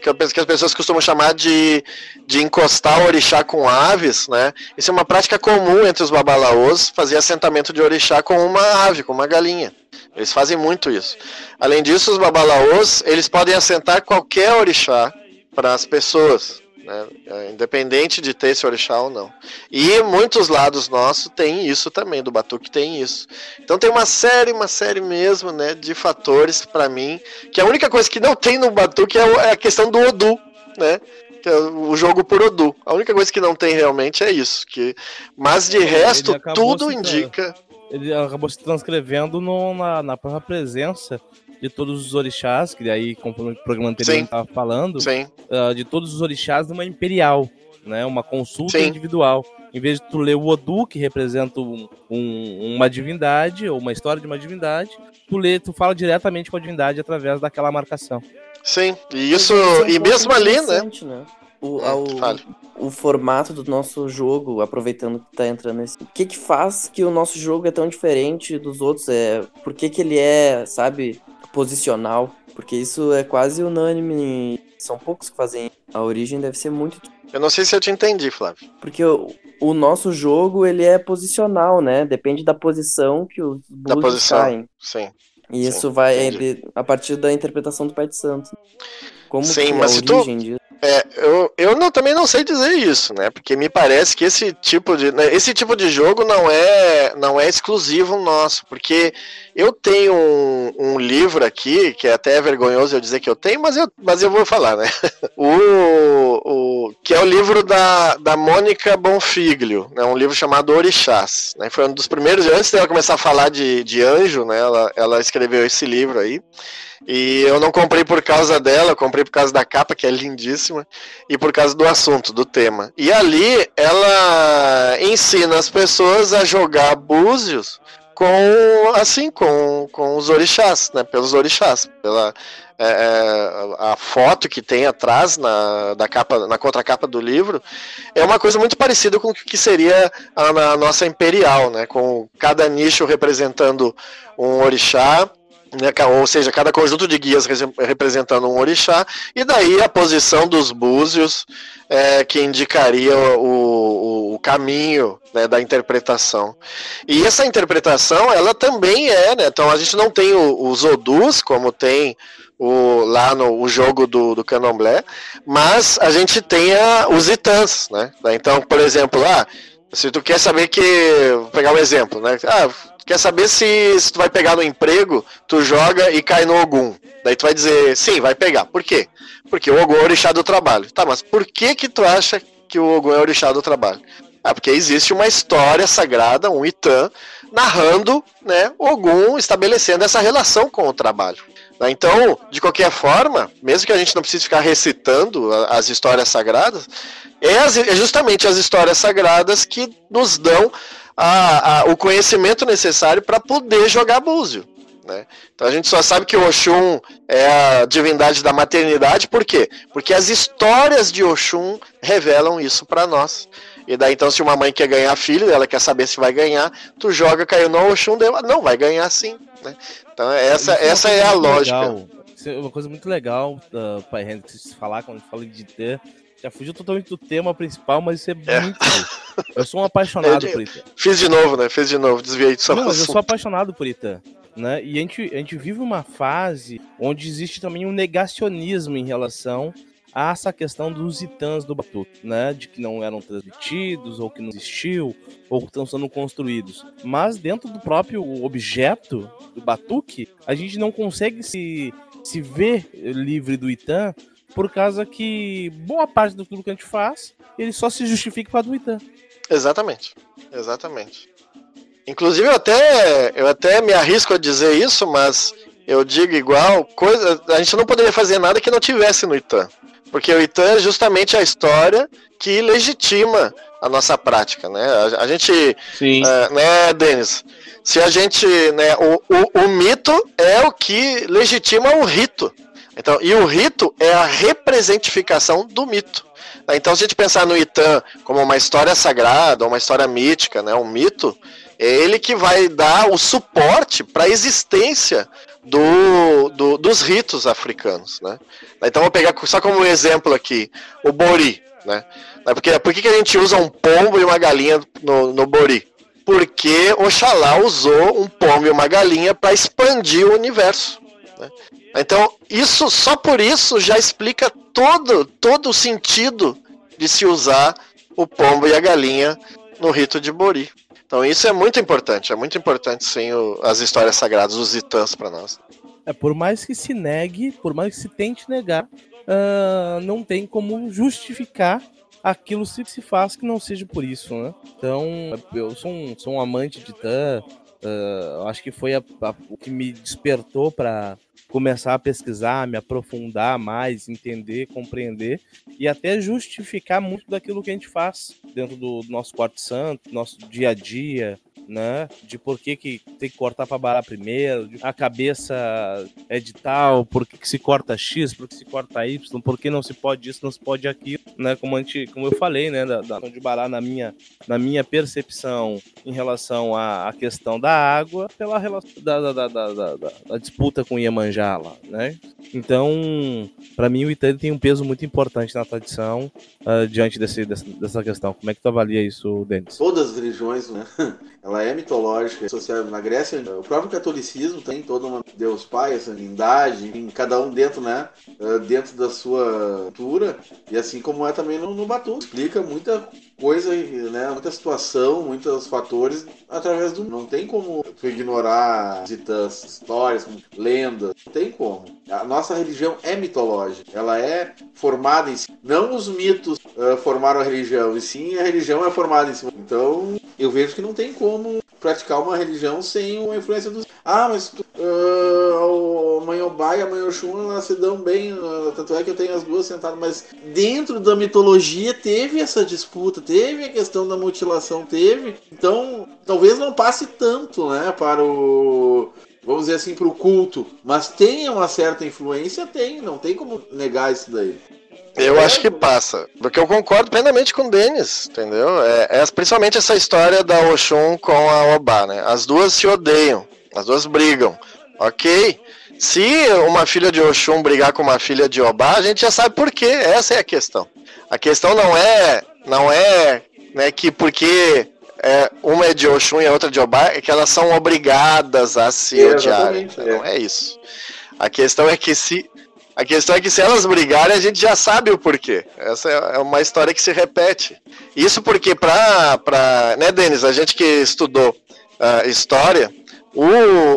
que, que as pessoas costumam chamar de, de encostar o orixá com aves, né, isso é uma prática comum entre os babalaôs, fazer assentamento de orixá com uma ave, com uma galinha. Eles fazem muito isso. Além disso, os babalaôs, eles podem assentar qualquer orixá para as pessoas né? É, independente de ter esse orixá ou não. E muitos lados nossos tem isso também, do Batuque tem isso. Então tem uma série, uma série mesmo, né, de fatores para mim, que a única coisa que não tem no Batuque é, é a questão do Odu, né? Que é o jogo por Odu. A única coisa que não tem realmente é isso. Que... Mas de resto, tudo indica. Ele acabou se transcrevendo no, na, na própria presença de todos os orixás, que daí, conforme o programa anterior estava falando, uh, de todos os orixás numa imperial, né? Uma consulta Sim. individual. Em vez de tu ler o Odu, que representa um, um, uma divindade, ou uma história de uma divindade, tu lê, tu fala diretamente com a divindade através daquela marcação. Sim, e isso, é e mesmo ali, né? né? O, o, o, formato do nosso jogo, aproveitando que tá entrando nesse. O que que faz que o nosso jogo é tão diferente dos outros? É, por que que ele é, sabe, posicional, porque isso é quase unânime. São poucos que fazem. A origem deve ser muito. Eu não sei se eu te entendi, Flávio. Porque o, o nosso jogo ele é posicional, né? Depende da posição que os da posição, caem. Sim. E isso sim, vai ele, a partir da interpretação do Pai de Santo. Como sim, que mas é a origem tu... disso? É, eu, eu não, também não sei dizer isso, né? Porque me parece que esse tipo de né, esse tipo de jogo não é não é exclusivo nosso, porque eu tenho um, um livro aqui que é até vergonhoso eu dizer que eu tenho, mas eu, mas eu vou falar, né? O o, que é o livro da, da Mônica Bonfiglio, né, um livro chamado Orixás. Né, foi um dos primeiros, antes dela começar a falar de, de anjo, né, ela, ela escreveu esse livro aí. E eu não comprei por causa dela, eu comprei por causa da capa, que é lindíssima, e por causa do assunto, do tema. E ali ela ensina as pessoas a jogar búzios com assim com, com os orixás, né? Pelos orixás, pela é, é, a foto que tem atrás na, da capa, na contracapa do livro é uma coisa muito parecida com o que seria a, a nossa imperial, né? Com cada nicho representando um orixá né, ou seja, cada conjunto de guias representando um orixá, e daí a posição dos búzios é, que indicaria o, o, o caminho né, da interpretação. E essa interpretação, ela também é, né, então a gente não tem os odus, como tem o, lá no o jogo do, do candomblé, mas a gente tem a, os itãs, né, então, por exemplo, ah, se tu quer saber que, vou pegar um exemplo, né, ah, quer saber se, se tu vai pegar no emprego, tu joga e cai no Ogum. Daí tu vai dizer, sim, vai pegar. Por quê? Porque o Ogum é o orixá do trabalho. Tá, mas por que que tu acha que o Ogum é o orixá do trabalho? Ah, porque existe uma história sagrada, um Itã, narrando, né, Ogum estabelecendo essa relação com o trabalho. Né? Então, de qualquer forma, mesmo que a gente não precise ficar recitando as histórias sagradas, é, é justamente as histórias sagradas que nos dão a, a, o conhecimento necessário para poder jogar búzio. Né? Então a gente só sabe que Oxum é a divindade da maternidade, por quê? Porque as histórias de Oxum revelam isso para nós. E daí então se uma mãe quer ganhar filho, ela quer saber se vai ganhar, tu joga, caiu no Oxum dela, não, vai ganhar sim. Né? Então essa, é essa é a lógica. Legal. É uma coisa muito legal, uh, Pai Henrique, falar quando fala de ter já fugiu totalmente do tema principal, mas isso é, é. muito. Eu sou um apaixonado por Ita. Fiz de novo, né? Fiz de novo, desviei de só Não, mas eu sou apaixonado por Ita. Né? E a gente, a gente vive uma fase onde existe também um negacionismo em relação a essa questão dos itãs do Batuque, né? De que não eram transmitidos, ou que não existiu, ou que estão sendo construídos. Mas dentro do próprio objeto do Batuque, a gente não consegue se, se ver livre do Itã por causa que boa parte do tudo que a gente faz, ele só se justifica para do Itan. Exatamente. Exatamente. Inclusive eu até eu até me arrisco a dizer isso, mas eu digo igual, coisa, a gente não poderia fazer nada que não tivesse no Itan. Porque o Itan é justamente a história que legitima a nossa prática, né? A, a gente, Sim. Uh, né, Denis? Se a gente, né, o, o, o mito é o que legitima o rito. Então, e o rito é a representificação do mito. Então, se a gente pensar no Itã como uma história sagrada, uma história mítica, né, um mito, é ele que vai dar o suporte para a existência do, do, dos ritos africanos. Né? Então, vou pegar só como exemplo aqui, o Bori. Né? Porque, por que a gente usa um pombo e uma galinha no, no Bori? Porque Oxalá usou um pombo e uma galinha para expandir o universo. Né? Então, isso só por isso já explica todo, todo o sentido de se usar o pombo e a galinha no rito de Bori. Então, isso é muito importante, é muito importante sim o, as histórias sagradas, os itãs para nós. É, por mais que se negue, por mais que se tente negar, uh, não tem como justificar aquilo se se faz que não seja por isso, né? Então, eu sou um, sou um amante de Tã, uh, acho que foi a, o que me despertou para começar a pesquisar, me aprofundar mais, entender, compreender e até justificar muito daquilo que a gente faz dentro do nosso quarto santo, nosso dia a dia, né? De por que, que tem que cortar para barar primeiro, a cabeça é de tal, por que, que se corta X, por que se corta Y, por que não se pode isso, não se pode aquilo, né? Como, como eu falei, né? Da, da de barar na minha, na minha percepção em relação à, à questão da água, pela relação da, da, da, da disputa com Iemanjá lá, né? Então, para mim, o Itani tem um peso muito importante na tradição uh, diante desse, dessa, dessa questão. Como é que tu avalia isso, Denis? Todas as religiões, né? Ela é mitológica, associada na Grécia. O próprio catolicismo tem toda uma Deus Pai, essa lindade, em cada um dentro, né? Ah, dentro da sua cultura. E assim como é também no, no Batu. Explica muita coisa, né? Muita situação, muitos fatores através do. Não tem como ignorar citas, histórias, lendas. Não tem como. A nossa religião é mitológica. Ela é formada em si. Não os mitos uh, formaram a religião, e sim a religião é formada em cima. Então, eu vejo que não tem como praticar uma religião sem uma influência dos. Ah, mas tu, uh, a mãe e a mãe Oxum elas se dão bem, uh, tanto é que eu tenho as duas sentadas, mas dentro da mitologia teve essa disputa, teve a questão da mutilação, teve. Então, talvez não passe tanto, né, para o vamos dizer assim, para o culto, mas tem uma certa influência, tem, não tem como negar isso daí. Eu acho que passa, porque eu concordo plenamente com o Denis, entendeu? É, é, principalmente essa história da Oxum com a Obá, né? As duas se odeiam, as duas brigam, ok? Se uma filha de Oxum brigar com uma filha de Obá, a gente já sabe por quê, essa é a questão. A questão não é, não é né, que porque é, uma é de Oxum e a outra de Obá, é que elas são obrigadas a se é, odiar. É. Não é isso. A questão é que se a questão é que se elas brigarem, a gente já sabe o porquê. Essa é uma história que se repete. Isso porque pra, pra né, Denis, a gente que estudou uh, história, o,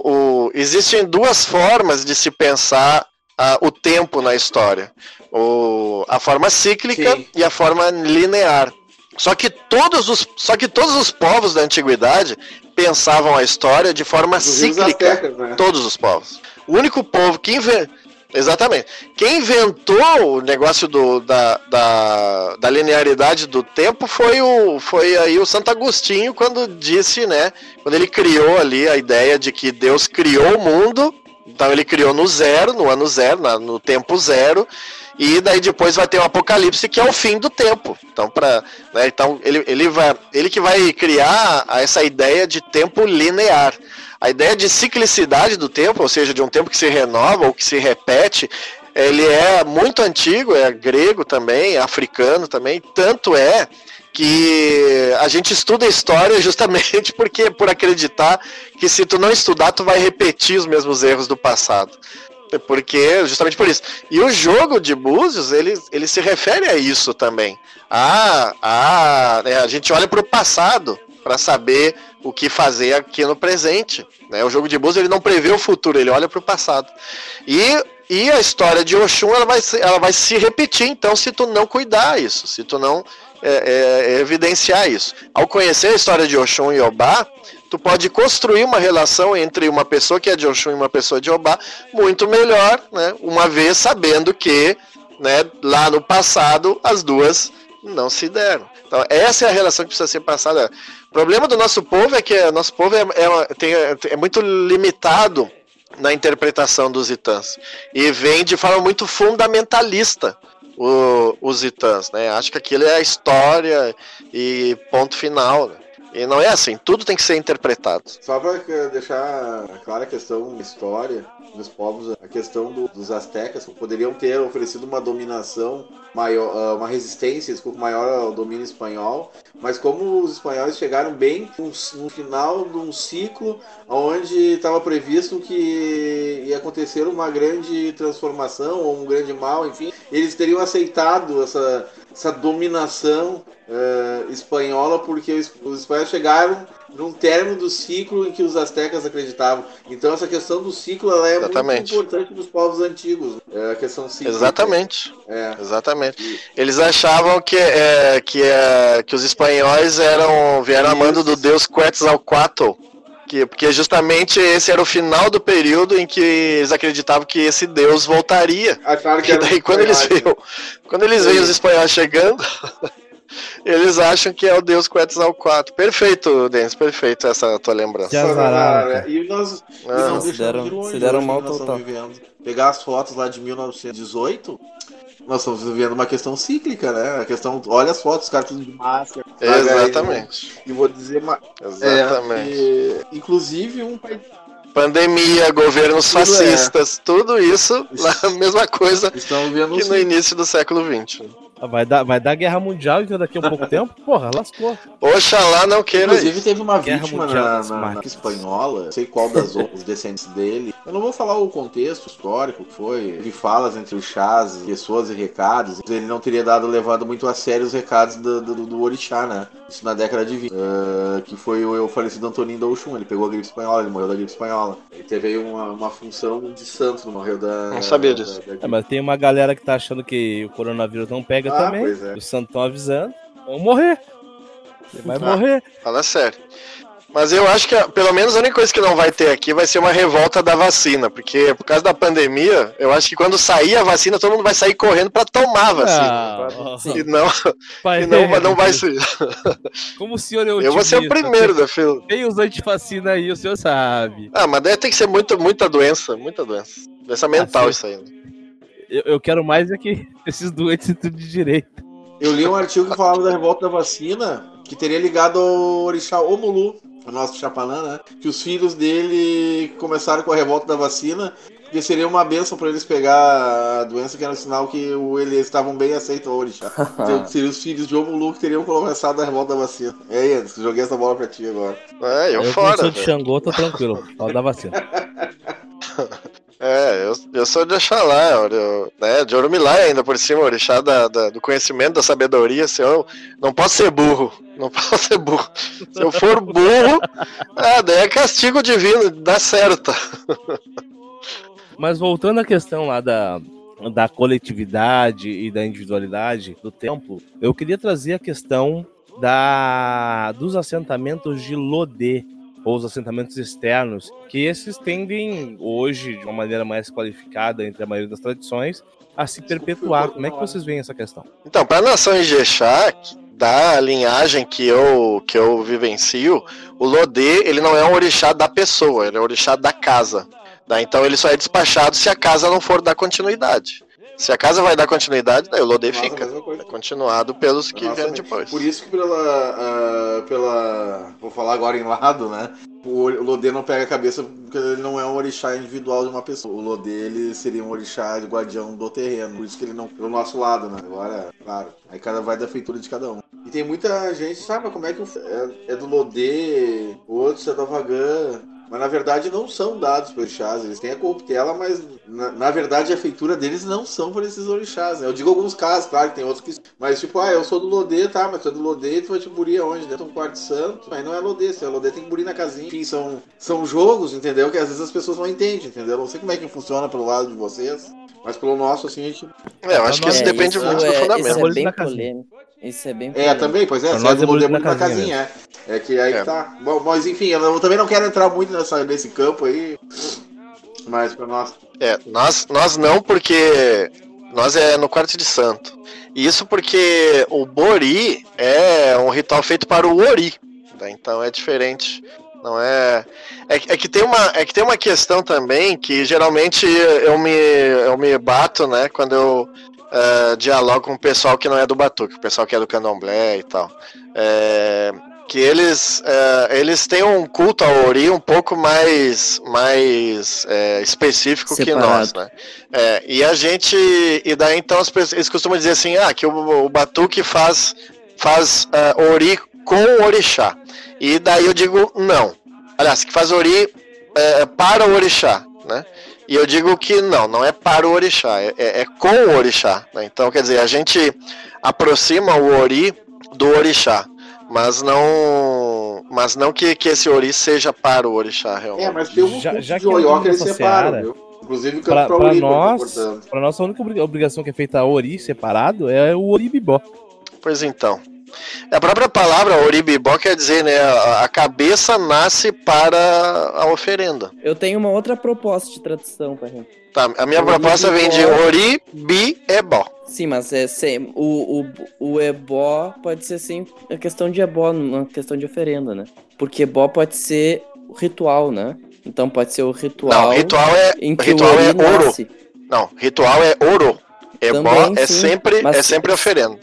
o, existem duas formas de se pensar uh, o tempo na história. O, a forma cíclica Sim. e a forma linear. Só que, todos os, só que todos os povos da antiguidade pensavam a história de forma cíclica. né? Todos os povos. O único povo que inventou Exatamente. Quem inventou o negócio do, da, da, da, linearidade do tempo foi o foi aí o Santo Agostinho quando disse, né? Quando ele criou ali a ideia de que Deus criou o mundo, então ele criou no zero, no ano zero, no tempo zero, e daí depois vai ter o Apocalipse que é o fim do tempo. Então para, né, então ele, ele vai ele que vai criar essa ideia de tempo linear. A ideia de ciclicidade do tempo, ou seja, de um tempo que se renova ou que se repete, ele é muito antigo, é grego também, é africano também, tanto é que a gente estuda história justamente porque por acreditar que se tu não estudar tu vai repetir os mesmos erros do passado. Porque justamente por isso. E o jogo de Búzios, ele, ele se refere a isso também. A, a, né, a gente olha para o passado para saber o que fazer aqui no presente. Né? O jogo de Búzios ele não prevê o futuro, ele olha para o passado. E, e a história de Oxum ela vai, ela vai se repetir, então, se tu não cuidar isso, se tu não é, é, evidenciar isso. Ao conhecer a história de Oxum e Obá, tu pode construir uma relação entre uma pessoa que é de Oxum e uma pessoa de Obá muito melhor, né? uma vez sabendo que né, lá no passado as duas não se deram. Então, essa é a relação que precisa ser passada. O problema do nosso povo é que o nosso povo é, é, tem, é muito limitado na interpretação dos itãs. E vem de forma muito fundamentalista o, os itãs. Né? Acho que aquilo é a história e ponto final. Né? E não é assim, tudo tem que ser interpretado. Só para deixar clara a questão história dos povos, a questão do, dos astecas, poderiam ter oferecido uma dominação maior, ah, uma resistência desculpa, maior ao domínio espanhol, mas como os espanhóis chegaram bem no final de um ciclo onde estava previsto que ia acontecer uma grande transformação ou um grande mal, enfim, eles teriam aceitado essa, essa dominação uh, espanhola porque os, os espanhóis chegaram num término do ciclo em que os astecas acreditavam. Então essa questão do ciclo ela é Exatamente. muito importante dos povos antigos. É a questão cíclica. Exatamente. É. Exatamente. Eles achavam que, é, que, é, que os espanhóis eram vieram a mando do deus Quetzalcoatl. Que, porque justamente esse era o final do período em que eles acreditavam que esse deus voltaria. Acharam que e daí quando eles viram, quando eles veem os espanhóis chegando, Eles acham que é o Deus Quetzalcoatl. Perfeito, Denis, perfeito essa tua lembrança. Que azarada, E nós, ah, nós se deram, se deram mal total. Pegar as fotos lá de 1918, nós estamos vivendo uma questão cíclica, né? A questão, olha as fotos, os caras tudo de máscara. Exatamente. E vou dizer uma. Exatamente. É, inclusive um país pandemia, governos tudo é. fascistas, é. tudo isso, a mesma coisa que no início do século XX. Vai dar, vai dar guerra mundial então daqui a um pouco tempo? Porra, lascou. Oxalá não queira Inclusive teve uma Guerra vítima Mundial na, na, na espanhola, não sei qual das outras descendentes dele. Eu não vou falar o contexto histórico que foi, de falas entre os chás, pessoas e recados. Ele não teria dado levado muito a sério os recados do, do, do orixá, né? Isso na década de 20. ah, que foi o, o falecido Antoninho da Oxum. Ele pegou a gripe espanhola, ele morreu da gripe espanhola. Ele teve aí uma, uma função de santo, não morreu da. Não sabia da- disso. da- da É, mas tem uma galera que tá achando que o coronavírus não pega Ah, também. é. Os santos estão avisando. Vão morrer. Ele vai Ah. morrer. Fala sério. Mas eu acho que, pelo menos, a única coisa que não vai ter aqui vai ser uma revolta da vacina. Porque, por causa da pandemia, eu acho que quando sair a vacina, todo mundo vai sair correndo pra tomar a vacina. Ah. E não, pai, e não, não vai ser. Como o senhor é Eu vou ser o primeiro da fila. Tem os antivacina aí, o senhor sabe. Ah, mas daí tem que ser muita, muita doença, muita doença. Doença mental sim. isso aí. né? Eu, eu quero mais é que esses doentes e tudo de direito. Eu li um artigo que falava da revolta da vacina, que teria ligado ao orixá Omulu, o nosso Chapanã, né? Que os filhos dele começaram com a revolta da vacina, porque seria uma benção para eles pegar a doença, que era um sinal que o- eles estavam bem aceitos ao orixá. Então, seriam os filhos de Omulu que teriam começado a revolta da vacina. Aí, Anderson, joguei essa bola pra ti agora. É, eu, eu, fora. sou de. Xangô, tô tranquilo. Fala da vacina. É, eu, eu sou de Oxalá, eu, né, de Orumilá ainda por cima, orixá da, da- do conhecimento, da sabedoria, se eu não posso ser burro, não posso ser burro. Se eu for burro, ah, daí é castigo divino, dá certo. Mas voltando à questão lá da, da coletividade e da individualidade do templo, eu queria trazer a questão da, dos assentamentos de Lodê, ou os assentamentos externos, que esses tendem hoje, de uma maneira mais qualificada entre a maioria das tradições, a se perpetuar. Como é que vocês veem essa questão? Então, para a nação Ijexá, da linhagem que eu, que eu vivencio, o Lodê, ele não é um orixá da pessoa, ele é um orixá da casa. tá? Então ele só é despachado se a casa não for dar continuidade. Se a casa vai dar continuidade, daí o Lodê fica. É continuado pelos que Nossa, vieram depois. Por isso que pela, ah, pela. Vou falar agora em lado, né? O Lodê não pega a cabeça porque ele não é um orixá individual de uma pessoa. O Lodê ele seria um orixá de guardião do terreno. Por isso que ele não. Pelo nosso lado, né? Agora, claro. Aí cada vai da feitura de cada um. E tem muita gente, sabe, como é que o- é, é do Lodê, outros é da Vagan. Mas na verdade não são dados para orixás. Eles têm a corruptela, mas na, na verdade a feitura deles não são por esses orixás. Né? Eu digo alguns casos, claro que tem outros que. Mas tipo, ah, eu sou do Lodê, tá? Mas tu é do Lodê, tu vai te burir aonde? Dentro de um quarto santo. Mas não é Lodê, se é Lodê tem que burir na casinha. Enfim, são, são jogos, entendeu? Que às vezes as pessoas não entendem, entendeu? Eu Não sei como é que funciona pelo lado de vocês. Mas pelo nosso, assim, a gente. É, eu acho que É, isso depende isso muito é, do Isso fundamento. é Bolinho bem polêmico. Isso é bem É, polêmico. também, pois é, Pra nós é do é é na na casinha casinha, é. É que aí É. que tá. Bom, mas enfim, eu também não quero entrar muito nessa, nesse campo aí. Mas pra nós. É, nós, nós não, porque nós é no quarto de santo. E Isso porque o Bori é um ritual feito para o Ori. tá? Então é diferente. Não é. É, que- é que tem uma, é que tem uma questão também que geralmente eu me, eu me bato, né, quando eu eh, dialogo com o pessoal que não é do Batuque, o pessoal que é do Candomblé e tal. É, que eles, eh, eles têm um culto ao Ori um pouco mais, mais eh, específico que Separado. nós, né? É, e a gente. E daí então as pessoas, eles costumam dizer assim, ah, que o, o Batuque faz, faz ah, Ori com o Orixá. E daí eu digo não. Aliás, que faz Ori é, para o Orixá, né? E eu digo que não, não é para o Orixá, é, é- é com o Orixá. né? Então, quer dizer, a gente aproxima o Ori do Orixá, mas não, mas não que, que esse Ori seja para o Orixá, realmente. É, mas tem um Já- já de que eu Oió que separam, seara, viu? Inclusive Pra, pra Ori, nós, pra nossa a única obri- obrigação que é feita a Ori separado é o Ori Bibó. Pois então. A própria palavra oribibó quer dizer, né? A cabeça nasce para a oferenda. Eu tenho uma outra proposta de tradução pra gente. Tá, a minha Oribibó. proposta vem de oribibó. Sim, mas é sem, o, o, o ebó pode ser sim a questão de ebó, uma questão de oferenda, né? Porque ebó pode ser ritual, né? Então pode ser o ritual, Não, ritual é. em que ritual o é ouro. nasce. Não, ritual é ouro. Ebó Também, é sim, sempre, é sempre oferenda.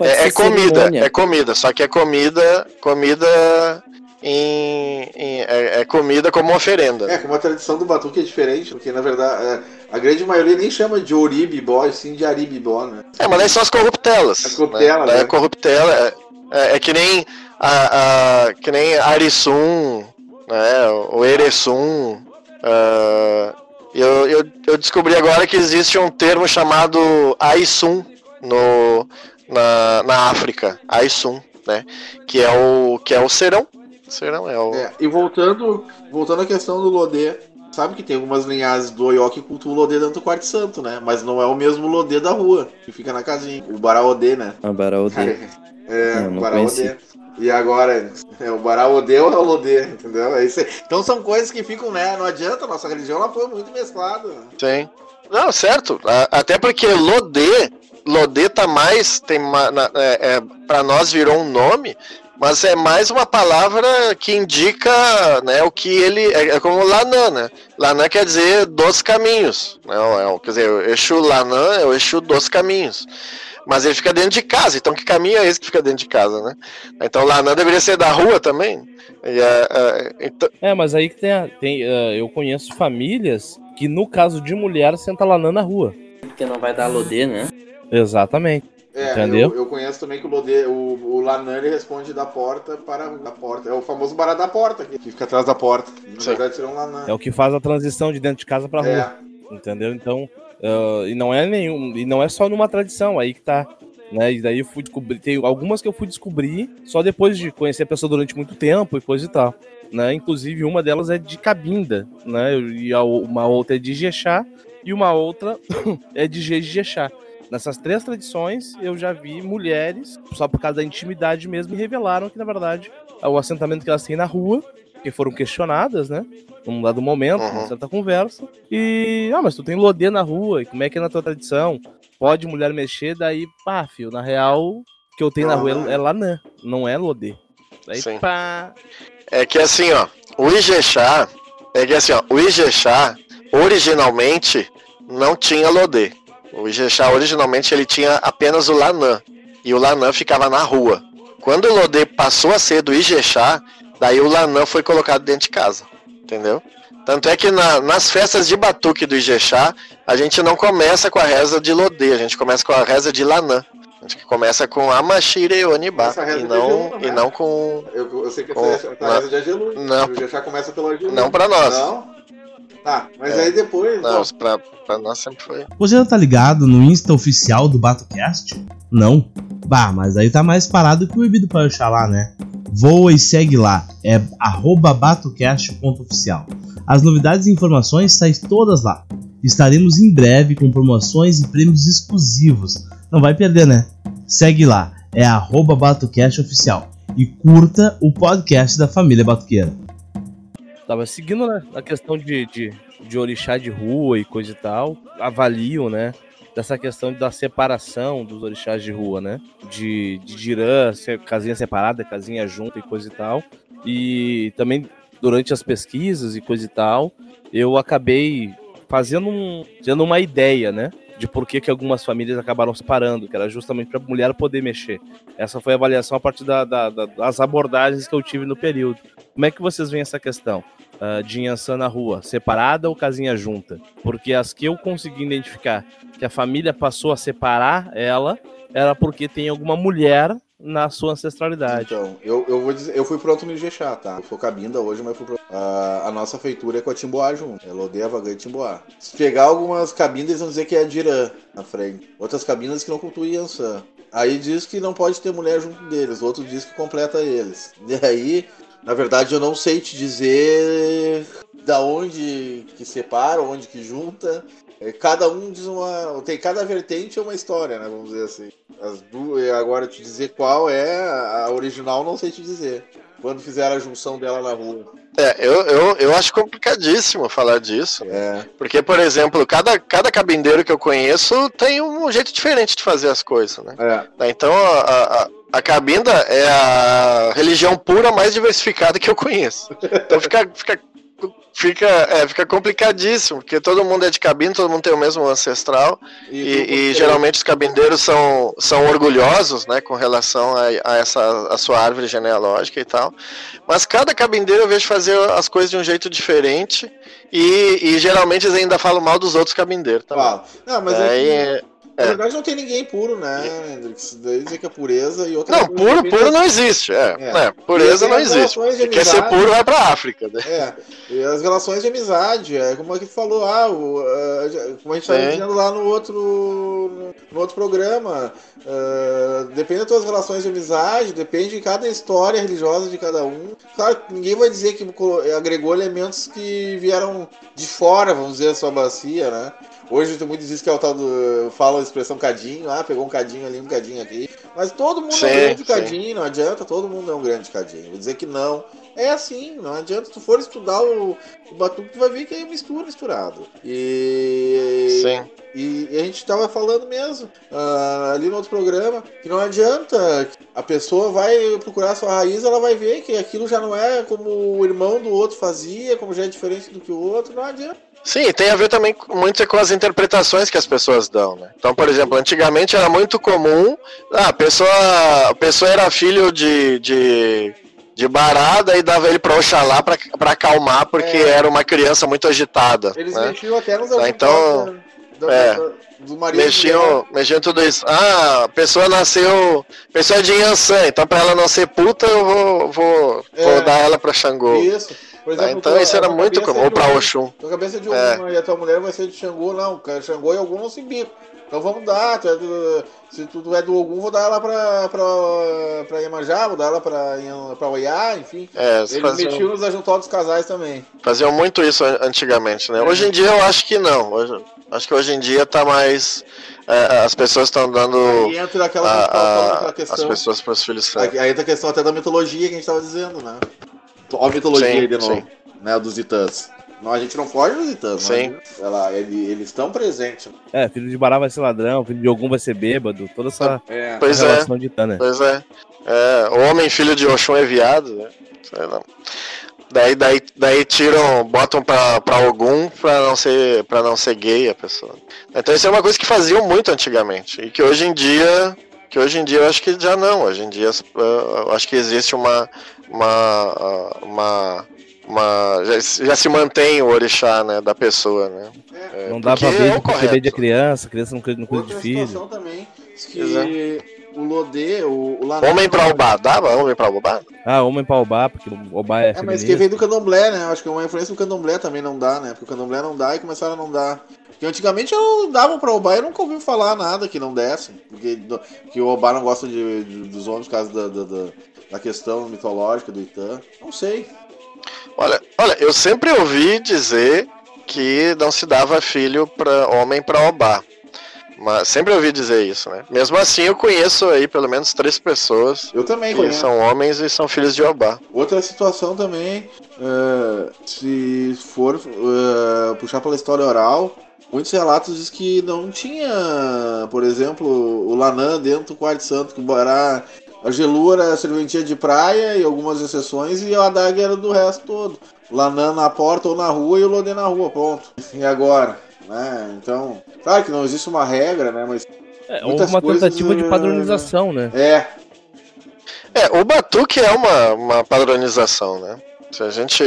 É, ser é comida, cerimônia. é comida, só que é comida, comida em, em é, é, comida como oferenda. É, como a tradição do batuque é diferente, porque na verdade é, a grande maioria nem chama de oribibó, sim de aribibó, né? É, mas aí são as corruptelas. As corruptela, né? né? É corruptela, é, é, é, que nem a, a, que nem Arisum, né? O Eresum. Uh, eu, eu, eu descobri agora que existe um termo chamado Aisum no, na, na África. Aisum, né? Que é o, que é o serão. Serão é o... É, e voltando, voltando à questão do Lodê, sabe que tem algumas linhagens do Oió que cultuam o Lodê dentro do quarto santo, né? Mas não é o mesmo Lodê da rua, que fica na casinha. O Baraodê, né? A Baraodê. É, Não, o não Baraodê. E agora, é o Baraodê ou é o Lodê, entendeu? É. Então são coisas que ficam, né? Não adianta, nossa religião ela foi muito mesclada. Sim. Não, certo. Até porque Lodê, Lodê tá mais, tem ma- na- é, é, para nós virou um nome, mas é mais uma palavra que indica, né, o que ele é, é como Lanã, né? Lanã quer dizer dos caminhos, né? Quer dizer, o Exu Lanã é o Exu dos caminhos. Mas ele fica dentro de casa, então que caminho é esse que fica dentro de casa, né? Então Lanã deveria ser da rua também. E, é, é, então, É, mas aí que tem, a- tem ah, eu conheço famílias que no caso de mulher senta lanã na rua. Porque não vai dar Lodê, né? Exatamente. É, Entendeu? Eu, eu conheço também que o Lodê, o, o Lanã ele responde da porta para a porta. É o famoso bará da porta, que fica atrás da porta. Na Sim. verdade, seria um Lanã. É o que faz a transição de dentro de casa pra rua. É, Entendeu? Então, ah, e não é nenhum, e não é só numa tradição, aí que tá. Né? E daí eu fui descobrir, tem algumas que eu fui descobrir só depois de conhecer a pessoa durante muito tempo e coisa e tal. Né? Inclusive, uma delas é de Cabinda, né? E uma outra é de Jexá e uma outra é de Jejexá. Nessas três tradições, eu já vi mulheres, só por causa da intimidade mesmo, me revelaram que, na verdade, o assentamento que elas têm na rua, que foram questionadas, né? Num dado momento, Uhum. certa conversa. E, ah, mas tu tem lodê na rua, e como é que é na tua tradição? Pode mulher mexer? Daí, pá, fio, na real, o que eu tenho na rua é, é lanã, não é lodê. Daí, Sim. pá, É que assim, ó, o Ijexá, é que assim, ó, o Ijexá originalmente não tinha Lodê. O Ijexá originalmente ele tinha apenas o Lanã, e o Lanã ficava na rua. Quando o Lodê passou a ser do Ijexá, daí o Lanã foi colocado dentro de casa, entendeu? Tanto é que na- nas festas de batuque do Ijexá, a gente não começa com a reza de Lodê, a gente começa com a reza de Lanã. A gente começa com Amashire e Onibá, e não, Jejum, e não com eu, eu sei que Oh, essa é a não. reza de Agelu. Não. O já começa pelo Agelu. Não pra nós. Não? Tá, mas É. aí depois. Não, pra, pra nós sempre foi. Você já tá ligado no Insta oficial do BatoCast? Não? Bah, mas aí tá mais parado que o bebido pra achar lá, né? Voa e segue lá, é batocast.oficial. As novidades e informações saem todas lá. Estaremos em breve com promoções e prêmios exclusivos. Não vai perder, né? Segue lá, é arroba batocast oficial. E curta o podcast da família Batuqueira. Tava seguindo né, a questão de, de, de orixá de rua e coisa e tal, avalio, né? Dessa questão da separação dos orixás de rua, né? De, de dirã, casinha separada, casinha junta e coisa e tal. E também durante as pesquisas e coisa e tal, eu acabei fazendo, um, tendo uma ideia, né? De por que, que algumas famílias acabaram separando, que era justamente para a mulher poder mexer. Essa foi a avaliação a partir da- da- da- das abordagens que eu tive no período. Como é que vocês veem essa questão? Ah, de Yansan na rua, separada ou casinha junta? Porque as que eu consegui identificar que a família passou a separar ela era porque tem alguma mulher na sua ancestralidade. Então, eu, eu vou dizer, eu fui pronto no Ijexá, tá? Eu sou cabinda hoje, mas fui pronto. Ah, a nossa feitura é com a Timboá junto. É Lodê, Avagã e Timboá. Se pegar algumas cabindas, vão dizer que é Dirã na frente. Outras cabindas que não cultuam Yansan. Aí diz que não pode ter mulher junto deles, outro diz que completa eles. E aí, na verdade, eu não sei te dizer da onde que separa, onde que junta. É, Cada um diz uma. Tem cada vertente é uma história, né? Vamos dizer assim. As duas, agora te dizer qual é a original, não sei te dizer. Quando fizeram a junção dela na rua. É, eu, eu, eu acho complicadíssimo falar disso. É. Porque, por exemplo, cada, cada cabindeiro que eu conheço tem um jeito diferente de fazer as coisas, né? É. Então, a, a, a cabinda é a religião pura mais diversificada que eu conheço. Então fica, fica fica, é, fica complicadíssimo, porque todo mundo é de cabine, todo mundo tem o mesmo ancestral, e, e geralmente os cabindeiros são, são orgulhosos, né, com relação a, a, essa a sua árvore genealógica e tal. Mas cada cabindeiro eu vejo fazer as coisas de um jeito diferente, e, e geralmente eles ainda falam mal dos outros cabindeiros. Tá Fala. Não, mas é que... Na é. verdade, não tem ninguém puro, né, Hendrix? Daí dizer que é pureza e outra Não, puro, puro não existe. É, é. pureza não existe. Quer ser puro, vai pra África. Né? É. E as relações de amizade, é como a gente falou, ah, o, uh, como a gente estava dizendo lá no outro, no outro programa. Uh, depende das tuas relações de amizade, depende de cada história religiosa de cada um. Claro, ninguém vai dizer que agregou elementos que vieram de fora, vamos dizer, a sua bacia, né? Hoje tem muito diz que é o tal do. Fala a expressão cadinho, ah, pegou um cadinho ali, um cadinho aqui. Mas todo mundo sim, é um grande sim. cadinho, não adianta, todo mundo é um grande cadinho. Vou dizer que não. É assim, não adianta. Se tu for estudar o, o batuque, tu vai ver que é mistura, misturado. E. Sim. E, e a gente estava falando mesmo uh, ali no outro programa que não adianta. A pessoa vai procurar a sua raiz, ela vai ver que aquilo já não é como o irmão do outro fazia, como já é diferente do que o outro, não adianta. Sim, tem a ver também muito com as interpretações que as pessoas dão, né? Então, por exemplo, antigamente era muito comum, ah, a pessoa, a pessoa era filho de, de, de barada e dava ele para Oxalá para acalmar, porque é. era uma criança muito agitada. Eles né? mexiam até nos tá, Então, do, é, do marido mexiam, mexiam tudo isso. Ah, a pessoa nasceu, a pessoa é de Yansan, então para ela não ser puta, eu vou, vou, é. vou dar ela para Xangô. Isso. Por exemplo, então isso era muito comum, ou pra Oxum. A cabeça de uma é. e a tua mulher vai ser de Xangô, não. Xangô e algum não se bico. Então vamos dar, tu é do, se tu é do Ogum, vou dar ela pra, pra, pra Iemanjá, vou dar ela pra, pra Oiá, enfim. É, Eles faziam... mexiam nos ajuntar dos casais também. Faziam muito isso antigamente, né? É. Hoje em dia eu acho que não. Hoje, acho que hoje em dia tá mais. É, as pessoas estão dando. Aí entra aquela, a, a, questão. As pessoas para os filhos Aí entra a questão até da mitologia que a gente tava dizendo, né? Olha a mitologia sim, aí de novo, sim. né? Dos Titãs. Não, a gente não foge dos Titãs, Sim. Ela, ele, eles estão presentes. É, filho de Bará vai ser ladrão, filho de Ogum vai ser bêbado, toda essa é. Pois é. relação é. de Titã, né? Pois é. é. O homem filho de Oxum é viado, né? Sei lá. Daí, daí, daí tiram, botam pra, pra Ogum pra não, ser, pra não ser gay a pessoa. Então isso é uma coisa que faziam muito antigamente. E que hoje em dia. Que hoje em dia eu acho que já não. Hoje em dia eu acho que existe uma, uma, uma, uma já, já, se mantém o orixá né, da pessoa, né? É, não dá pra ver é bebê de criança, criança não cuida, não cuida de filho. também, que o Lodê, o, o Homem pra Obá, dava homem pra Obá? Ah, homem pra Obá, porque o Obá é É, mas que vem do candomblé, né? Acho que uma influência do candomblé também não dá, né? Porque o candomblé não dá e começaram a não dar. Porque antigamente eu dava pra Obá e nunca ouvi falar nada que não desse. Porque que o Obá não gosta de, de dos homens por causa da, da, da questão mitológica do Itã? Não sei. Olha, olha, eu sempre ouvi dizer que não se dava filho para homem para Obá. Mas sempre ouvi dizer isso, né? Mesmo assim, eu conheço aí pelo menos três pessoas. Eu também que conheço. são homens e são filhos de Obá. Outra situação também, uh, se for uh, puxar pela história oral, muitos relatos diz que não tinha, por exemplo, o Lanã dentro do quarto santo, que o Bará a Gelu era serventia de praia e algumas exceções, e a Adag era do resto todo. Lanan na porta ou na rua e o Lodê na rua, ponto. E agora? Né? Então, claro que não existe uma regra, né? Mas. É, houve uma coisas, tentativa de padronização, né? É. É, o batuque é uma, uma padronização, né? Se a gente.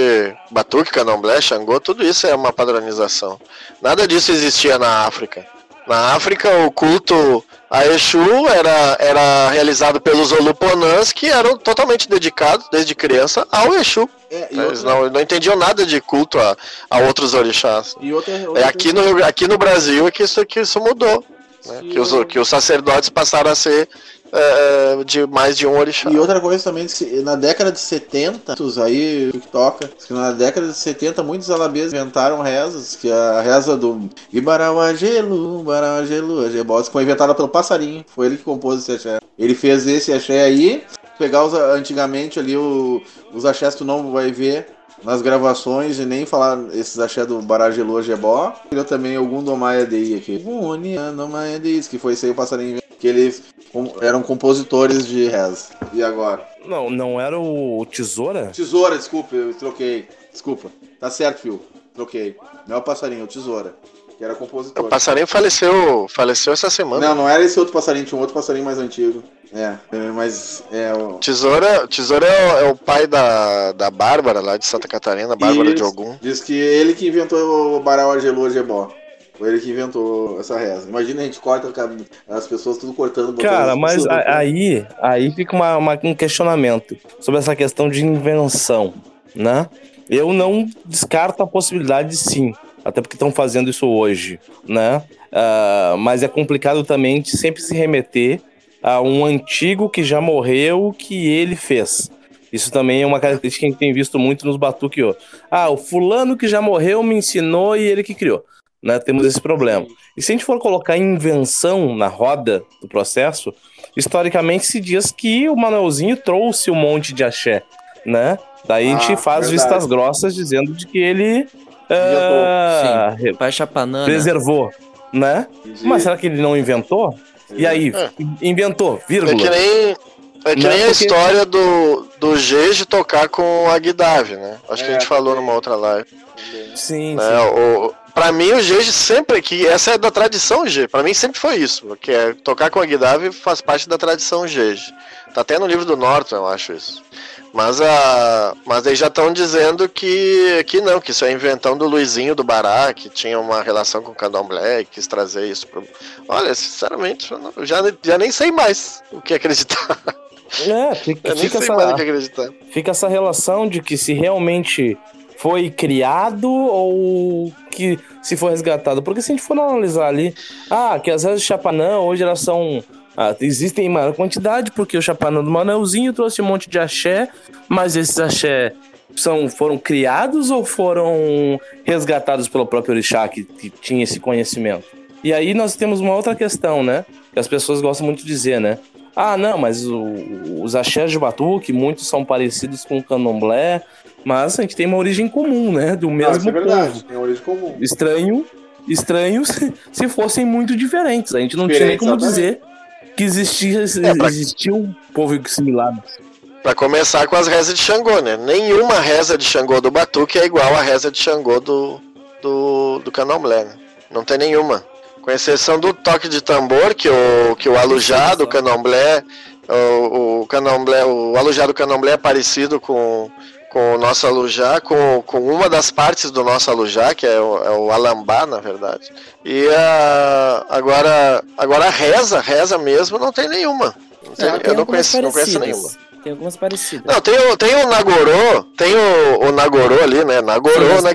Batuque, candomblé, xangô, tudo isso é uma padronização. Nada disso existia na África. Na África, o culto a Exu era, era realizado pelos Oluponãs, que eram totalmente dedicados, desde criança, ao Exu. É, Eles outra... não, não entendiam nada de culto a, a outros orixás. E outra, outra é, aqui, no, aqui no Brasil é que isso, que isso mudou. Né? Que, os, que os sacerdotes passaram a ser é, de mais de um orixá. E outra coisa também, que na década de 70, aí que toca, que na década de 70 muitos alabês inventaram rezas, que a reza do Ibarauagelu, Ibarauagelu, Agebosa, foi inventada pelo passarinho, foi ele que compôs esse axé. Ele fez esse axé aí, pegar os, antigamente ali o, os axés tu não vai ver nas gravações e nem falar esses axé do Baragelu Agebó. Ele também algum do Maia Dei aqui. Que foi esse aí o passarinho que eles eram compositores de reza. E agora? Não, não era o Tesoura? Tesoura, desculpa, eu troquei. Desculpa. Tá certo, Phil. Troquei. Não é o passarinho, é o tesoura. Que era compositor. O passarinho faleceu, faleceu essa semana. Não, não era esse outro passarinho, tinha um outro passarinho mais antigo. É, é, mas é o. Tesoura, Tesoura é, o, é o pai da, da Bárbara, lá de Santa Catarina, Bárbara de. Ogum. Diz que ele que inventou o Barau Argelô Gebó. Foi ele que inventou essa reza. Imagina a gente corta as pessoas tudo cortando. Cara, as mas a- aí, aí fica uma- uma- um questionamento sobre essa questão de invenção, né? Eu não descarto a possibilidade de sim, até porque estão fazendo isso hoje, né? Ah, mas é complicado também de sempre se remeter a um antigo que já morreu que ele fez. Isso também é uma característica que a gente tem visto muito nos batuque. Ah, o fulano que já morreu me ensinou e ele que criou. Né? Temos esse problema. E se a gente for colocar invenção na roda do processo, historicamente se diz que o Manuelzinho trouxe um monte de axé, né? Daí a gente Ah, faz verdade. vistas grossas dizendo de que ele ah, Chapanana. preservou, né? Mas será que ele não inventou? E aí, É. inventou, É vírgula. que nem, é que Não é nem a história do, do Gege tocar com a Guidave, né? Acho que a É, gente falou numa outra live. Sim, né? sim. O, pra mim, o Gege sempre que. Essa é da tradição G. Pra mim sempre foi isso. Porque é, tocar com a Guidave faz parte da tradição Gege. Tá até no livro do Norton, eu acho isso. Mas, a, mas aí já estão dizendo que, que não, que isso é inventão do Luizinho do Bará, que tinha uma relação com o Candomblé quis trazer isso pro. Olha, sinceramente, eu não- eu já, já nem sei mais o que acreditar. É, fica, Eu nem fica sei mais o essa, que acreditar. fica essa relação de que se realmente foi criado ou que se foi resgatado. Porque se a gente for analisar ali, ah, que as vezes de Chapanã hoje elas são. ah, existem em maior quantidade, porque o Chapanã do Manelzinho trouxe um monte de axé, mas esses axé são, foram criados ou foram resgatados pelo próprio Orixá que, que tinha esse conhecimento? E aí nós temos uma outra questão, né? Que as pessoas gostam muito de dizer, né? Ah, não, mas o- os axés de batuque, muitos são parecidos com o candomblé, mas a gente tem uma origem comum, né? Do Não, mesmo isso é verdade, povo. tem origem comum. Estranho, estranho se, se fossem muito diferentes. A gente não tinha nem como exatamente. dizer que existia, É, pra- existia um povo similar. Pra começar com as rezas de Xangô, né? Nenhuma reza de Xangô do Batuque é igual à reza de Xangô do, do, do Candomblé, né? Não tem nenhuma. Com exceção do toque de tambor, que o, que o alujá do Candomblé, o, o Candomblé, o alujá do Candomblé é parecido com, com o nosso alujá, com, com uma das partes do nosso alujá, que é o, é o alambá, na verdade. E a, agora, agora a reza, reza mesmo, não tem nenhuma. Não tem- Não, tem eu não conheço, não conheço nenhuma. Tem algumas parecidas. Não, tem o, tem o Nagorô, tem o, o Nagorô ali, né? Sim, Nagorô mas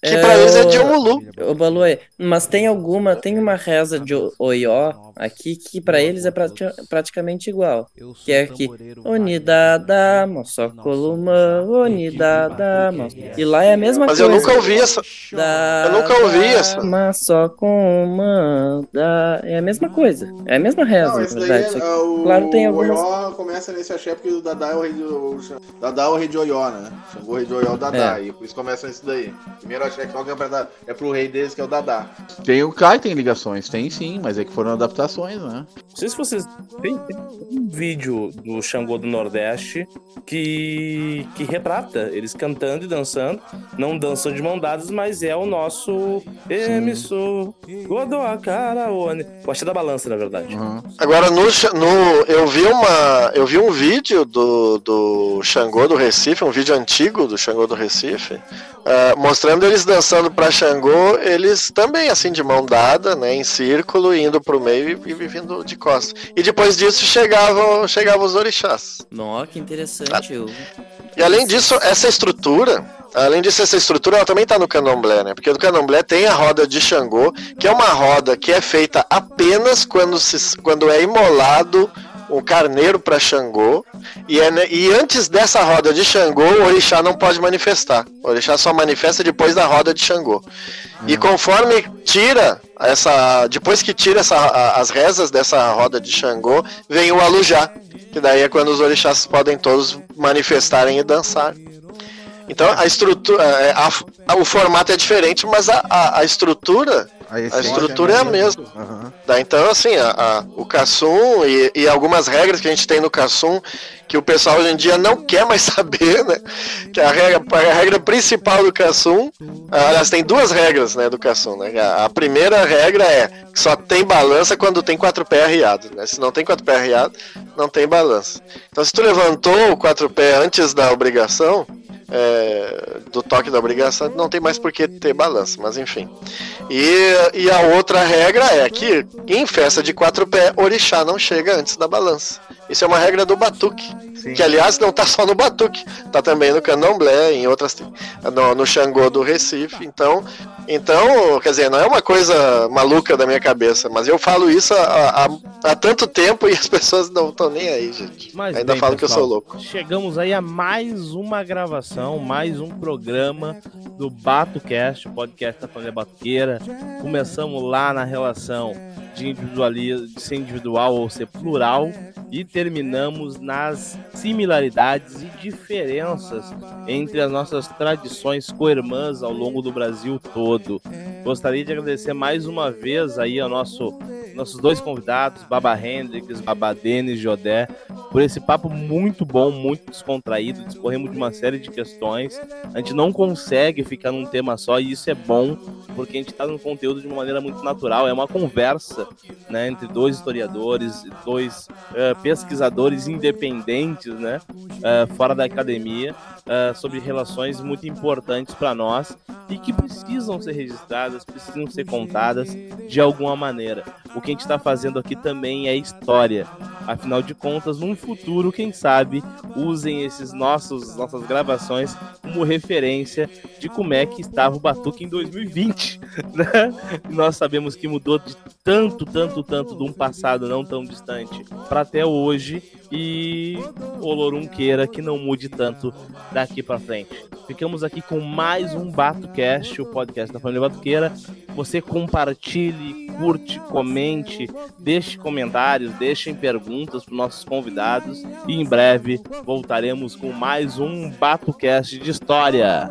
pra é- Que pra eles é de um Ulu. Ô, Baluê, mas tem alguma, tem uma reza de o- Oió aqui que pra eles é prati- praticamente igual. Que é aqui, Onidada, Mossocolumã, Onidada, Mos- E lá é a mesma Mas eu coisa. nunca ouvi essa. Da, eu nunca ouvi essa. Mossocolumã, da... É a mesma coisa. É a mesma reza, Não, na esse verdade. é, só que- é o, claro, tem o algumas- Oió começa nesse axé porque o Dadá é o rei do. O Dadá é o rei de Oió, né? Xangô, rei de Oió, é o Dadá. É. E por isso começa nesse daí. Primeiro axé que é, pra, é pro rei deles, que é o Dadá. Tem o Kai, tem ligações, tem sim, mas é que foram adaptações, né? Não sei se vocês. Tem, tem um vídeo do Xangô do Nordeste que, que retrata eles cantando e dançando. Não dançam de mão dadas, mas é o nosso emissor. Godoa Caraone. O Axé da Balança, na verdade. Uhum. Agora no, no eu vi uma eu vi um vídeo do do Xangô do Recife, um vídeo antigo do Xangô do Recife, ah, mostrando eles dançando pra Xangô, eles também assim de mão dada, né, em círculo, indo pro meio e, e vindo de costas. E depois disso chegavam chegavam os orixás. Nó, que interessante. Eu... E além disso, essa estrutura, além disso, essa estrutura ela também está no candomblé, né? Porque no candomblé tem a roda de Xangô, que é uma roda que é feita apenas quando, se, quando é imolado um carneiro para Xangô. E, é, e antes dessa roda de Xangô, o orixá não pode manifestar. O orixá só manifesta depois da roda de Xangô. E conforme tira essa. Depois que tira essa, a- as rezas dessa roda de Xangô, vem o alujá. Que daí é quando os orixás podem todos manifestarem e dançar. Então a estrutura. é, a- a- o formato é diferente, mas a, a- a estrutura A, estrutura é a mesma. Uhum. Então, assim, a, a, o Cassum e, e, algumas regras que a gente tem no Cassum que o pessoal hoje em dia não quer mais saber, né? Que a regra, a regra principal do Cassum, aliás, tem duas regras, né, do Cassum, né? A, a, primeira regra é que só tem balança quando tem quatro pés arriados, né? Se não tem quatro pés arriados, não tem balança. Então, se tu levantou o quatro pés antes da obrigação, é, do toque da obrigação, não tem mais por que ter balança, mas enfim. E, e a outra regra é que em festa de quatro pés, orixá não chega antes da balança. Isso é uma regra do batuque. Sim. Que aliás não está só no batuque, está também no candomblé, em outras no, no Xangô do Recife. Então, então, quer dizer, não é uma coisa maluca da minha cabeça, mas eu falo isso há, há, há tanto tempo e as pessoas não estão nem aí, gente. Mas Ainda bem, falam pessoal, que eu sou louco. Chegamos aí a mais uma gravação, mais um programa do BatoCast, podcast da família Batuqueira. Começamos lá na relação de individualismo, de ser individual ou ser plural e terminamos nas similaridades e diferenças entre as nossas tradições co-irmãs ao longo do Brasil todo. Gostaria de agradecer mais uma vez aí ao nosso nossos dois convidados, Baba Hendrix, Baba Denis Jodé, por esse papo muito bom, muito descontraído. Discorremos de uma série de questões. A gente não consegue ficar num tema só e isso é bom, porque a gente está no conteúdo de uma maneira muito natural. É uma conversa né, entre dois historiadores, dois uh, pesquisadores independentes, né, uh, fora da academia, uh, sobre relações muito importantes para nós e que precisam ser registradas, precisam ser contadas de alguma maneira. O que a gente está fazendo aqui também é história. Afinal de contas, num futuro, quem sabe, usem esses nossos nossas gravações como referência de como é que estava o Batuque em 2020. Né? Nós sabemos que mudou de tanto, tanto, tanto de um passado não tão distante para até hoje e Olorum queira que não mude tanto daqui para frente. Ficamos aqui com mais um BatoCast, o podcast da família Batuqueira. Você compartilhe, curte, comente, deixe comentários, deixem perguntas para nossos convidados e em breve voltaremos com mais um BatoCast de história.